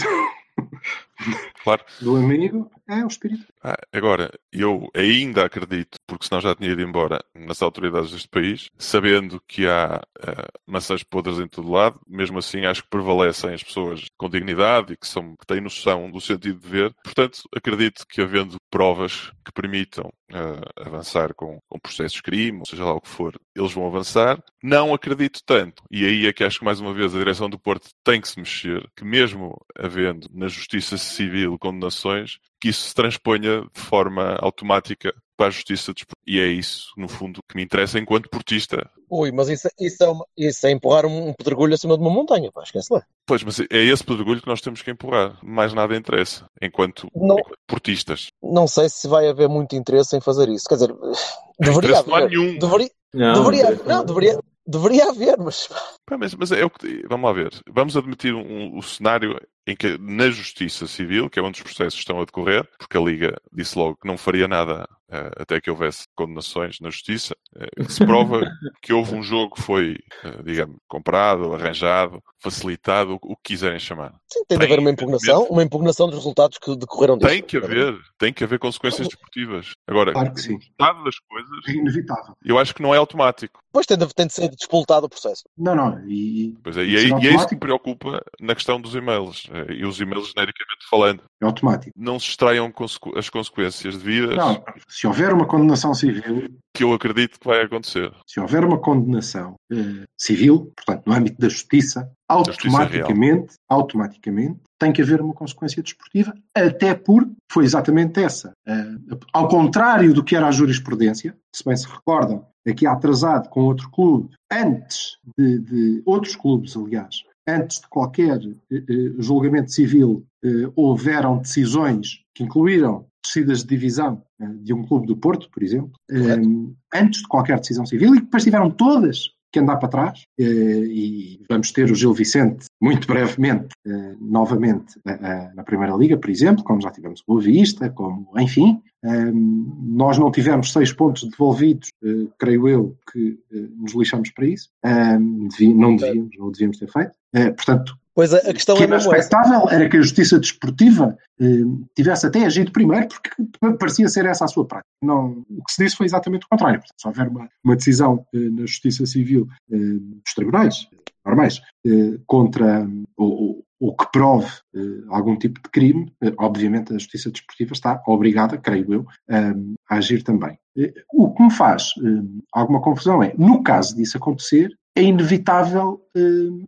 claro. do amigo, é o espírito. Ah, agora, eu ainda acredito, porque senão já tinha ido embora nas autoridades deste país, sabendo que há uh, maçãs podres em todo lado, mesmo assim acho que prevalecem as pessoas com dignidade e que, são, que têm noção do sentido de ver. Portanto, acredito que havendo provas que permitam uh, avançar com, com processos de crime, ou seja lá o que for, eles vão avançar. Não acredito tanto, e aí é que acho que mais uma vez a direção do Porto tem que se mexer, que mesmo havendo na justiça civil condenações, que isso se transponha de forma automática para a justiça desportiva. E é isso, no fundo, que me interessa enquanto portista. Ui, mas isso, isso, é, uma, isso é empurrar um pedregulho acima de uma montanha, pá, esquece lá. Pois, mas é esse pedregulho que nós temos que empurrar. Mais nada interessa, enquanto, não, enquanto portistas. Não sei se vai haver muito interesse em fazer isso. Quer dizer, deveria haver. Não há nenhum. Deveria, Não, deveria, não, deveria, deveria haver, mas... Pá, mas, mas é o que. Vamos lá ver. Vamos admitir um, um cenário em que na Justiça Civil, que é onde os processos estão a decorrer, porque a Liga disse logo que não faria nada até que houvesse condenações na Justiça, uh, se prova que houve um jogo que foi, uh, digamos, comprado, arranjado, facilitado, o, o que quiserem chamar. Sim, tem, de haver uma impugnação, uma impugnação dos resultados que decorreram disso. Tem que haver, tem que haver consequências desportivas. Agora, Claro que sim. metade das coisas, É inevitável. eu acho que não é automático. Depois tem de, tem de ser despoltado o processo. Não, não. E, Pois é, e, Isso é, e é isso que me preocupa na questão dos e-mails. eh, E os e-mails genericamente falando. é automático. Não se extraiam consequ- as consequências devidas Não, se houver uma condenação civil, que eu acredito que vai acontecer. se houver uma condenação eh, civil, portanto, no âmbito da justiça, justiça automaticamente, automaticamente tem que haver uma consequência desportiva, até porque foi exatamente essa. Eh, ao contrário do que era a jurisprudência, se bem se recordam, aqui atrasado com outro clube, antes de, de outros clubes, aliás, antes de qualquer eh, julgamento civil, eh, houveram decisões que incluíram descidas de divisão eh, de um clube do Porto, por exemplo, eh, antes de qualquer decisão civil e que depois tiveram todas que andar para trás eh, e vamos ter o Gil Vicente muito brevemente novamente na Primeira Liga, por exemplo, como já tivemos o Boa Vista, como, enfim, nós não tivemos seis pontos devolvidos, creio eu que nos lixamos para isso, não devíamos, não devíamos ter feito, portanto, Pois a, a questão que é era expectável era que a justiça desportiva eh, tivesse até agido primeiro, porque pa- parecia ser essa a sua prática. Não, o que se disse foi exatamente o contrário. Portanto, se houver uma, uma decisão eh, na justiça civil eh, dos tribunais normais eh, contra ou, ou- que prove eh, algum tipo de crime, eh, obviamente a justiça desportiva está obrigada, creio eu, a agir também. O que me faz alguma confusão é, no caso disso acontecer, é inevitável eh,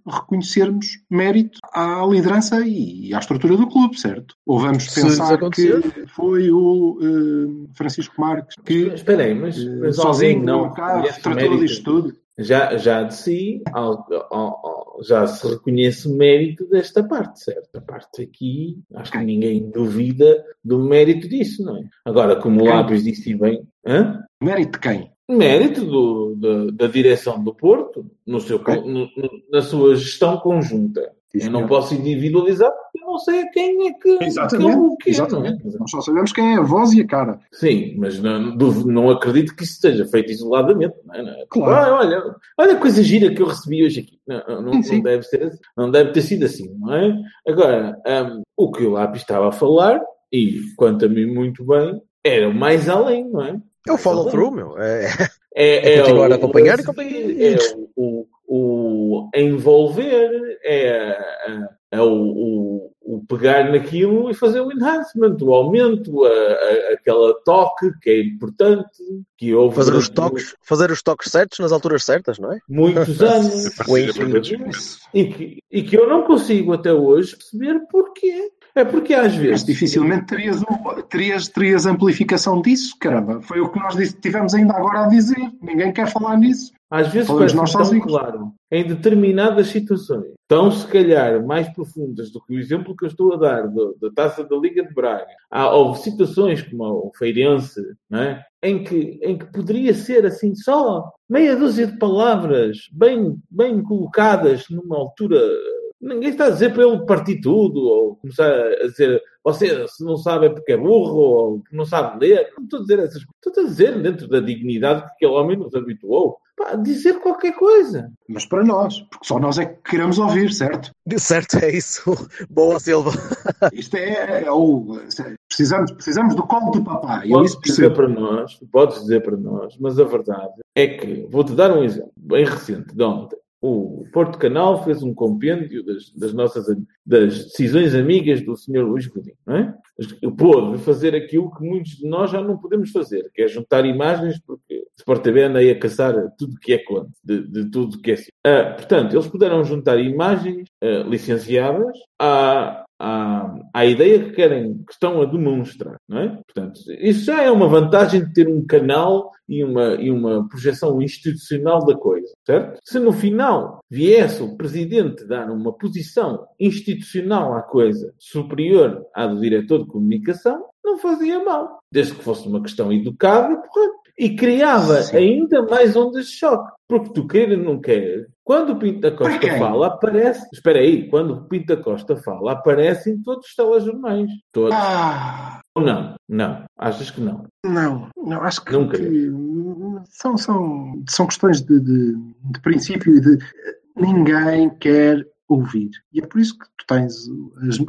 reconhecermos mérito à liderança e à estrutura do clube, certo? Ou vamos pensar que foi o eh, Francisco Marques que Espera aí, mas, eh, mas sozinho, não carro, tratou mérito. disto tudo. já, já de si, ao- ao- ao- já se reconhece mérito desta parte, certo? A parte aqui, acho que ninguém duvida do mérito disso, não é? Agora, como o? Lápis disse bem, hã? Mérito de quem? mérito do- da, da direção do Porto no seu, Ok. no- no- na sua gestão conjunta. Sim, eu não senhor. posso individualizar porque eu não sei a quem é que, Exatamente, que é exatamente. não é? Nós só sabemos quem é a voz e a cara. Sim, mas não, não acredito que isso seja feito isoladamente. Não é? Não é? Claro. Ah, olha, olha a coisa gira que eu recebi hoje aqui. Não, não, Sim, sim. não deve, ser, não deve ter sido assim, não é? Agora, hum, o que o Lápis estava a falar, e quanto a mim muito bem, era o mais além, não é? É o follow-through, meu. É, É, É continuar o- a acompanhar. É o, o, envolver, é, é- é o, o, o pegar naquilo e fazer o enhancement, o aumento, a, a- aquela toque que é importante, que houve fazer os toques, fazer os toques certos nas alturas certas, não é? muitos anos. Todos. E que, e que eu não consigo até hoje perceber porquê. É porque às Mas vezes. dificilmente terias, terias, terias amplificação disso, caramba. Foi o que nós tivemos ainda agora a dizer. Ninguém quer falar nisso. Às vezes Falamos parece tão sozinhos. claro em determinadas situações, tão se calhar mais profundas do que o exemplo que eu estou a dar da taça da Liga de Braga. Há, houve situações como o Feirense, é? em, que, em que poderia ser assim só meia dúzia de palavras bem, bem colocadas numa altura. Ninguém está a dizer para ele partir tudo, ou começar a dizer você se não sabe é porque é burro, ou não sabe ler. Não estou a dizer essas coisas. Estou a dizer dentro da dignidade que aquele homem nos habituou. Pá, dizer qualquer coisa. Mas para nós, porque só nós é que queremos ouvir, certo? Certo, é isso. Boa, Silva. Isto é, é o. Precisamos, precisamos do colo do papai. Eu Podes isso dizer para nós, podes dizer para nós, mas a verdade é que, vou-te dar um exemplo bem recente de ontem. O Porto Canal fez um compêndio das, das nossas das decisões amigas do Sr. Luís Godinho, não é? Pôde fazer aquilo que muitos de nós já não podemos fazer, que é juntar imagens, porque Sport TV anda aí a caçar tudo que é conta, de, de tudo que é assim. Ah, portanto, eles puderam juntar imagens ah, licenciadas à, à, à ideia que querem, que estão a demonstrar, é? Portanto, isso já é uma vantagem de ter um canal e uma, e uma projeção institucional da coisa, certo? Se no final viesse o presidente dar uma posição institucional à coisa superior à do diretor de comunicação, não fazia mal, desde que fosse uma questão educada e correta. E criava Sim. ainda mais ondas de choque. Porque tu queira ou não quer, quando o Pinto da Costa fala, aparece. Espera aí, quando o Pinto da Costa fala, aparece em todos os telejornais. Todos. Ah, Ou não? Não. Achas que não? não, não, acho que, Nunca. que são, são, são questões de, de, de princípio e de ninguém quer ouvir. E é por isso que tu tens as-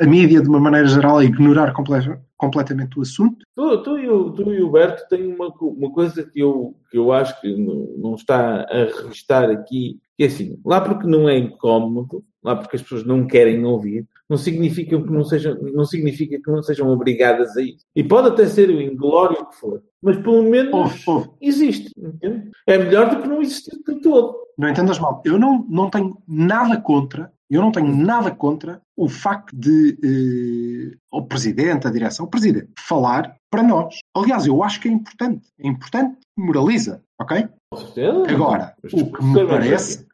a mídia, de uma maneira geral, a ignorar comple- completamente o assunto. Tu, tu, e, o, tu e o Berto têm uma, uma coisa que eu, que eu acho que não, não está a registar aqui, que é assim, lá porque não é incómodo, lá porque as pessoas não querem ouvir, não significa que não sejam, não significa que não sejam obrigadas a isso. E pode até ser o inglório que for, mas pelo menos Ouve, ouve. existe. entende? É melhor do que não existir de todo. Não entendas mal. Eu não, não tenho nada contra, eu não tenho nada contra o facto de eh, o presidente, a direção, o presidente, falar para nós. Aliás, eu acho que é importante. É importante, moraliza, ok? Agora, o que me percebam parece,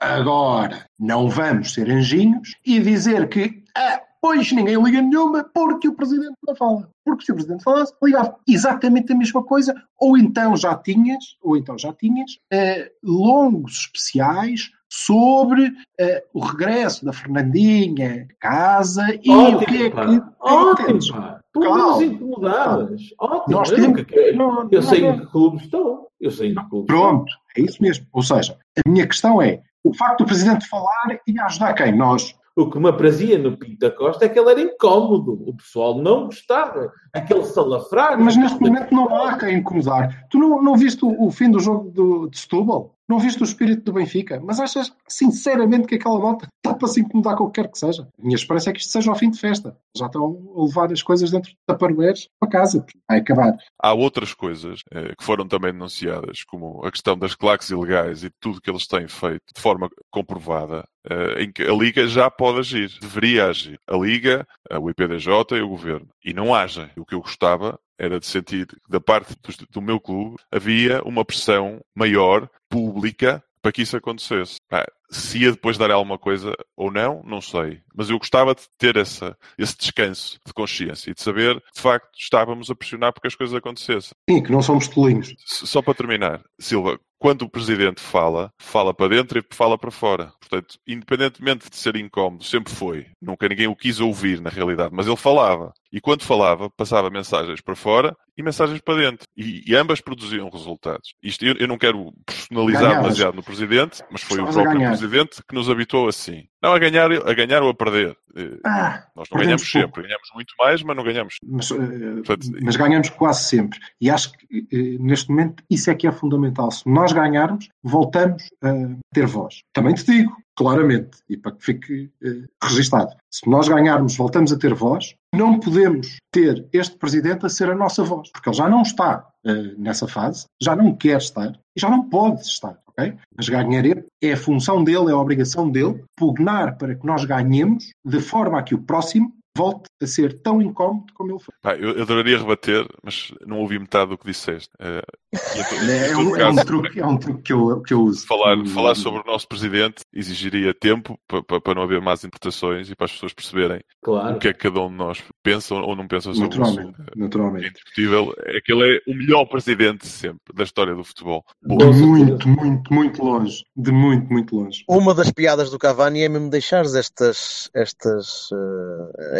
agora, não vamos ser anjinhos e dizer que, ah, pois ninguém liga nenhuma porque o presidente não fala. Porque se o presidente falasse, ligava exatamente a mesma coisa, ou então já tinhas, ou então já tinhas, eh, longos especiais sobre eh, o regresso da Fernandinha a casa e o que é Ótimo, que. Ótimo, pá. Menos incomodadas. Ótimo. Nós eu, temos- quero- Não, eu não, sei não. em que clube estou. Eu sei em que clube Pronto, é isso mesmo. Ou seja, a minha questão é o facto do presidente falar e ajudar quem? Nós. O que me aprazia no Pinto da Costa é que ele era incómodo. O pessoal não gostava. Aquele salafrar. Mas neste momento não há quem incomodar. Tu não, não viste o, o fim do jogo do, de Setúbal? Não viste o espírito do Benfica? Mas achas sinceramente que aquela malta está para se incomodar com o que quer que seja? A minha esperança é que isto seja ao fim de festa. Já estão a levar as coisas dentro de taparoeiros para casa. Vai acabar. Há outras coisas eh, que foram também denunciadas, como a questão das claques ilegais e tudo que eles têm feito de forma comprovada, eh, em que a Liga já pode agir, deveria agir. A Liga, o IPDJ e o Governo. E não agem. O que eu gostava era de sentir que da parte do, do meu clube havia uma pressão maior, pública, para que isso acontecesse. Pá, se ia depois dar alguma coisa ou não, não sei. Mas eu gostava de ter essa, esse descanso de consciência e de saber, de facto, estávamos a pressionar porque as coisas acontecessem. Sim, que não somos tolinhos. Só para terminar, Silva, quando o presidente fala, fala para dentro e fala para fora. Portanto, independentemente de ser incómodo, sempre foi. Nunca ninguém o quis ouvir, na realidade, mas ele falava. E quando falava, passava mensagens para fora e mensagens para dentro. E, e ambas produziam resultados. Isto eu, eu não quero personalizar Ganhavas. demasiado no presidente, mas foi o próprio presidente que nos habituou assim. Não a ganhar, a ganhar ou a perder. Eh, Ah, Nós não ganhamos pouco. sempre. Ganhamos muito mais, mas não ganhamos. mas, eh, Portanto, mas ganhamos quase sempre. E acho que eh, neste momento isso é que é fundamental. Se nós ganharmos, voltamos a ter voz. Também te digo, claramente, e para que fique eh, registado. Se nós ganharmos, voltamos a ter voz, não podemos ter este presidente a ser a nossa voz, porque ele já não está eh, nessa fase, já não quer estar e já não pode estar. ok? Mas ganhar é a função dele, é a obrigação dele, pugnar para que nós ganhemos de forma a que o próximo volte a ser tão incómodo como ele foi. Pá, eu, eu adoraria rebater, mas não ouvi metade do que disseste. Eh, e É, todo um, é um caso, truque, é um truque que eu, que eu uso. Falar, Hum, falar sobre o nosso presidente exigiria tempo para, para, não haver más interpretações e para as pessoas perceberem Claro. o que é que cada um de nós pensa ou não pensa sobre o Naturalmente, assunto. É naturalmente. indiscutível é que ele é o melhor presidente sempre da história do futebol. De Com certeza. muito, muito, muito longe. De muito, muito longe. Uma das piadas do Cavani é mesmo deixares estas, estas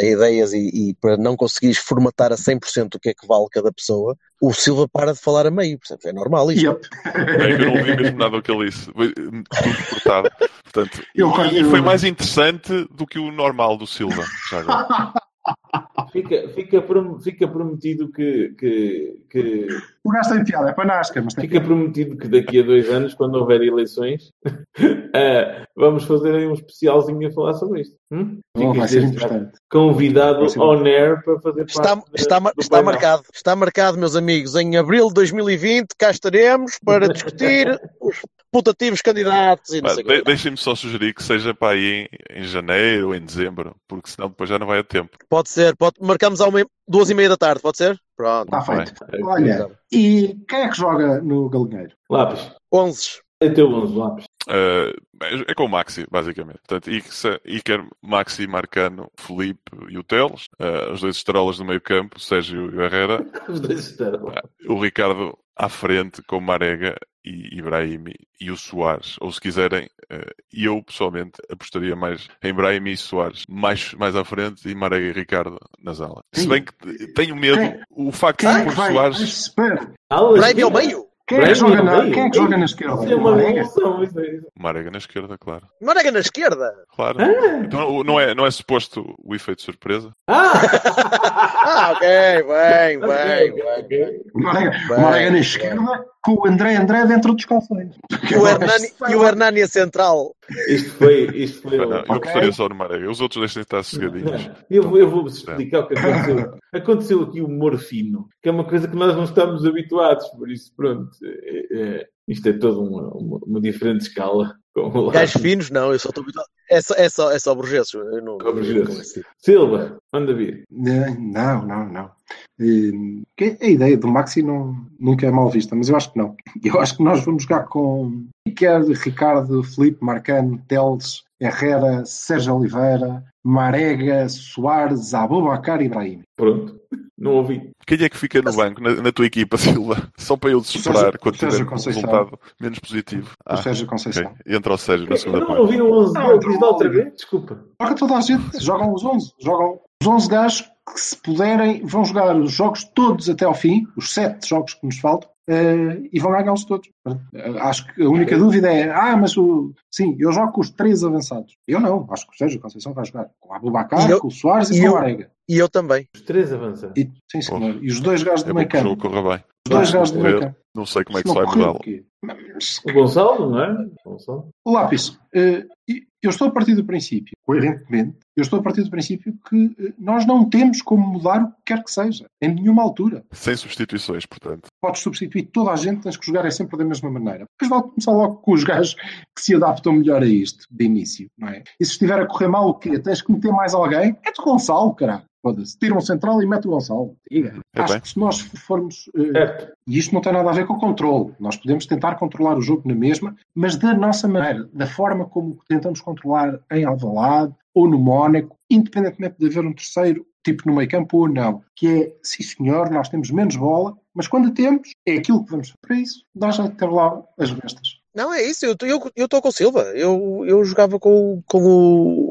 eh, ideias e, e para não conseguires formatar a 100% o que é que vale cada pessoa, o Silva para de falar a meio, percebes? É normal isto. Yep. Que eu não ouvi mesmo nada do que ele disse. Foi, hum, Tudo cortado. Portanto, Eu- eu- foi mais interessante do que o normal do Silva. Fica, fica, prom- fica prometido que, que, que O gajo tem piada, é para nasca, mas tem Fica prometido que daqui a dois anos, quando houver eleições, eh, vamos fazer aí um especialzinho a falar sobre isto. Hum? Oh, vai ser importante. Convidado Vai ser on air para fazer parte Está, de- está, está marcado, está marcado, meus amigos. Em abril de 2020 cá estaremos para discutir os putativos candidatos e não sei o de-. Deixem-me só sugerir que seja para aí em, em janeiro ou em dezembro, porque senão depois já não vai a tempo. Pode ser, pode, marcamos a uma, duas e meia da tarde, pode ser? Pronto. Está feito. É, Olha, e quem é que joga no galinheiro? Lápis. 11. É teu 11 lápis. Uh, é com o Maxi, basicamente. Portanto, Iker, Maxi, Marcano, Felipe e o Teles, uh, os dois estrelas do meio campo, Sérgio e o Herrera, Os dois estarão. o Ricardo à frente com o Marega e Ibrahim e o Soares. Ou se quiserem, uh, eu pessoalmente apostaria mais em Ibrahim e Soares mais, mais à frente e Marega e Ricardo nas alas. Se bem que tenho medo, o facto de é que pôr vai? Soares. Brave ao meio? Quem é que joga na, quem é que joga na esquerda? É uma Marega? revolução. Isso é... Marega na esquerda, claro. Marega na esquerda. Claro. Ah. Então, não, é, não é suposto o efeito surpresa? Ah! Ah, ok, bem, bem, bem. ok. Marega, Bem, Marega na bem. esquerda com o André André dentro dos calções. E o Hernani, a central. Isto foi. Isto foi Não, eu Ok. apostaria só no Marega. Os outros deixem de estar sossegadinhos. Eu, vou- eu vou-vos explicar o que aconteceu. Aconteceu aqui o humor fino, que é uma coisa que nós não estamos habituados, por isso, pronto. É- é- isto é toda uma, uma, uma diferente escala. Como lá. Gajos finos, não, eu só estou habituado. É só, é só, é só burgueses. Eu não, Só burgueses. Silva, manda vir. Não, não, não. A ideia do Maxi não, nunca é mal vista, mas eu acho que não. Eu acho que nós vamos jogar com Iker, Ricardo, Felipe, Marcano, Teles, Herrera, Sérgio Oliveira, Marega, Soares, Abubacar e Ibrahim. Pronto. Não ouvi. Quem é que fica no banco na, na tua equipa, Silva? Só para eu Sérgio- quando tiver um resultado menos positivo. O Sérgio Conceição. ok. Entra o Sérgio na segunda não parte. ouvi o 11 Não, lá outra vez. Desculpa. Joga toda a gente, jogam os 11. Jogam os 11 gajos que, se puderem, vão jogar os jogos todos até ao fim, os 7 jogos que nos faltam, eh, e vão ganhá-los todos. Acho que a única dúvida é: ah, mas o. Sim, eu jogo com os três avançados. Eu não, acho que o Sérgio Conceição vai jogar com o Abubacar, eu- com o Soares e, e com o Arega. E eu também. Os três avançam. E, sim, senhor. E os dois gajos É bom meio campo. Os dois gajos do meio campo. Não sei como é que Se vai mudá-lo. o Gonçalo, não é? Gonçalo. Lápis, eh, eu estou a partir do princípio, coerentemente, eu estou a partir do princípio que eh, nós não temos como mudar o que quer que seja, em nenhuma altura. Sem substituições, portanto. Podes substituir toda a gente, tens que jogar é sempre da mesma maneira. Depois vai começar logo com os gajos que se adaptam melhor a isto, de início, não é? E se estiver a correr mal, o quê? Tens que meter mais alguém? É de Gonçalo, caralho. Foda-se. Tira um central e mete o Gonçalo. Diga. É Acho bem. que se nós formos. eh, Certo. e isto não tem nada a ver com o controle. Nós podemos tentar controlar o jogo na mesma, mas da nossa maneira, da forma como tentamos controlar em Alvalade ou no Mónaco, independentemente de haver um terceiro, tipo no meio campo ou não, que é, sim senhor, nós temos menos bola, mas quando temos, é aquilo que vamos para isso, dá já de ter lá as bestas. Não, é isso, eu estou eu, com o Silva. Eu, eu jogava com, com o,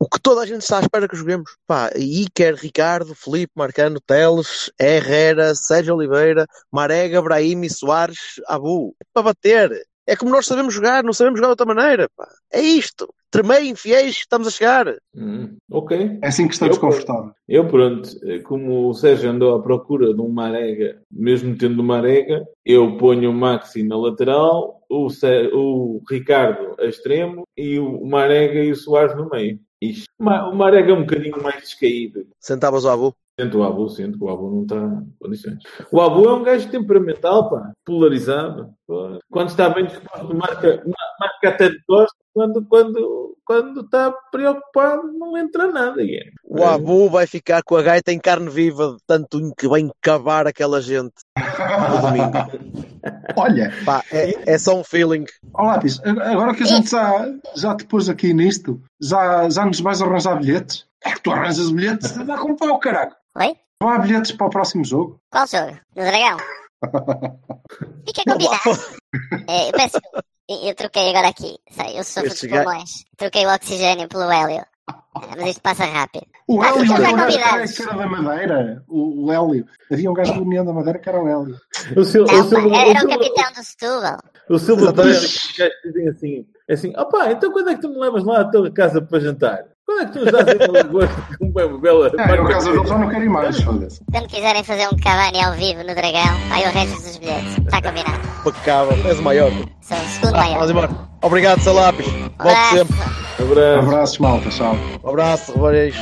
o que toda a gente está à espera que joguemos. Pá, Iker, Ricardo, Felipe, Marcano, Teles, Herrera, Sérgio Oliveira, Marega, Brahimi, Soares, Abu. Para bater. É como nós sabemos jogar, não sabemos jogar de outra maneira. Pá. É isto. Tremei, infiéis, estamos a chegar. Hum, ok. É assim que estamos confortáveis. Eu, pronto, eh, como o Sérgio andou à procura de um Marega, mesmo tendo uma Marega, eu ponho o Maxi na lateral, o, Sé- o Ricardo a extremo e o Marega e o Soares no meio. Isto. Ma- O Marega é um bocadinho mais descaído. Sentavas o Abu. Sinto o Abu, sinto que o Abu não está em condições. O Abu é um gajo temperamental, pá, polarizado. Pô. Quando está bem disposto, marca, ma- marca até de costas. Quando, quando, quando está preocupado, não entra nada. Guilherme. O Abu vai ficar com a gaita em carne viva, de tanto que vai encavar aquela gente no domingo. Olha, Pá, é, é só um feeling. ó lápis, agora que a gente já, já te pôs aqui nisto, já, já nos vais arranjar bilhetes? É que tu arranjas bilhetes, dá com pau, caralho. Oi? Não há bilhetes para o próximo jogo? Qual jogo? Do Dragão? Fica combinado. É, eu peço eu, troquei agora aqui. Eu sofro Esse de pulmões. Troquei o oxigênio pelo hélio. Mas isto passa rápido. O Ah, Hélio já era o gajo que era- da Madeira. O, o Hélio. Havia um gajo do União da Madeira que era o Hélio. O o Não, pá, Silva- era, o era o capitão do Setúbal. O Silva. Pereira, que os gajos dizem assim, é assim, opá, então quando é que tu me levas lá à tua casa para jantar? Quando é que tu dás aí uma lagosta com uma bela... Ah, eu, caso dele já não quero ir mais, foda-se. Quando quiserem fazer um Cavani ao vivo no Dragão, aí o resto dos bilhetes. Está combinado. Impecável. És o maior. Sou o segundo Ah, maior. vamos embora. Obrigado, Salapis. Volte Abraço. sempre. Abraço. Abraços, malta, tchau. Um abraço, Rubens.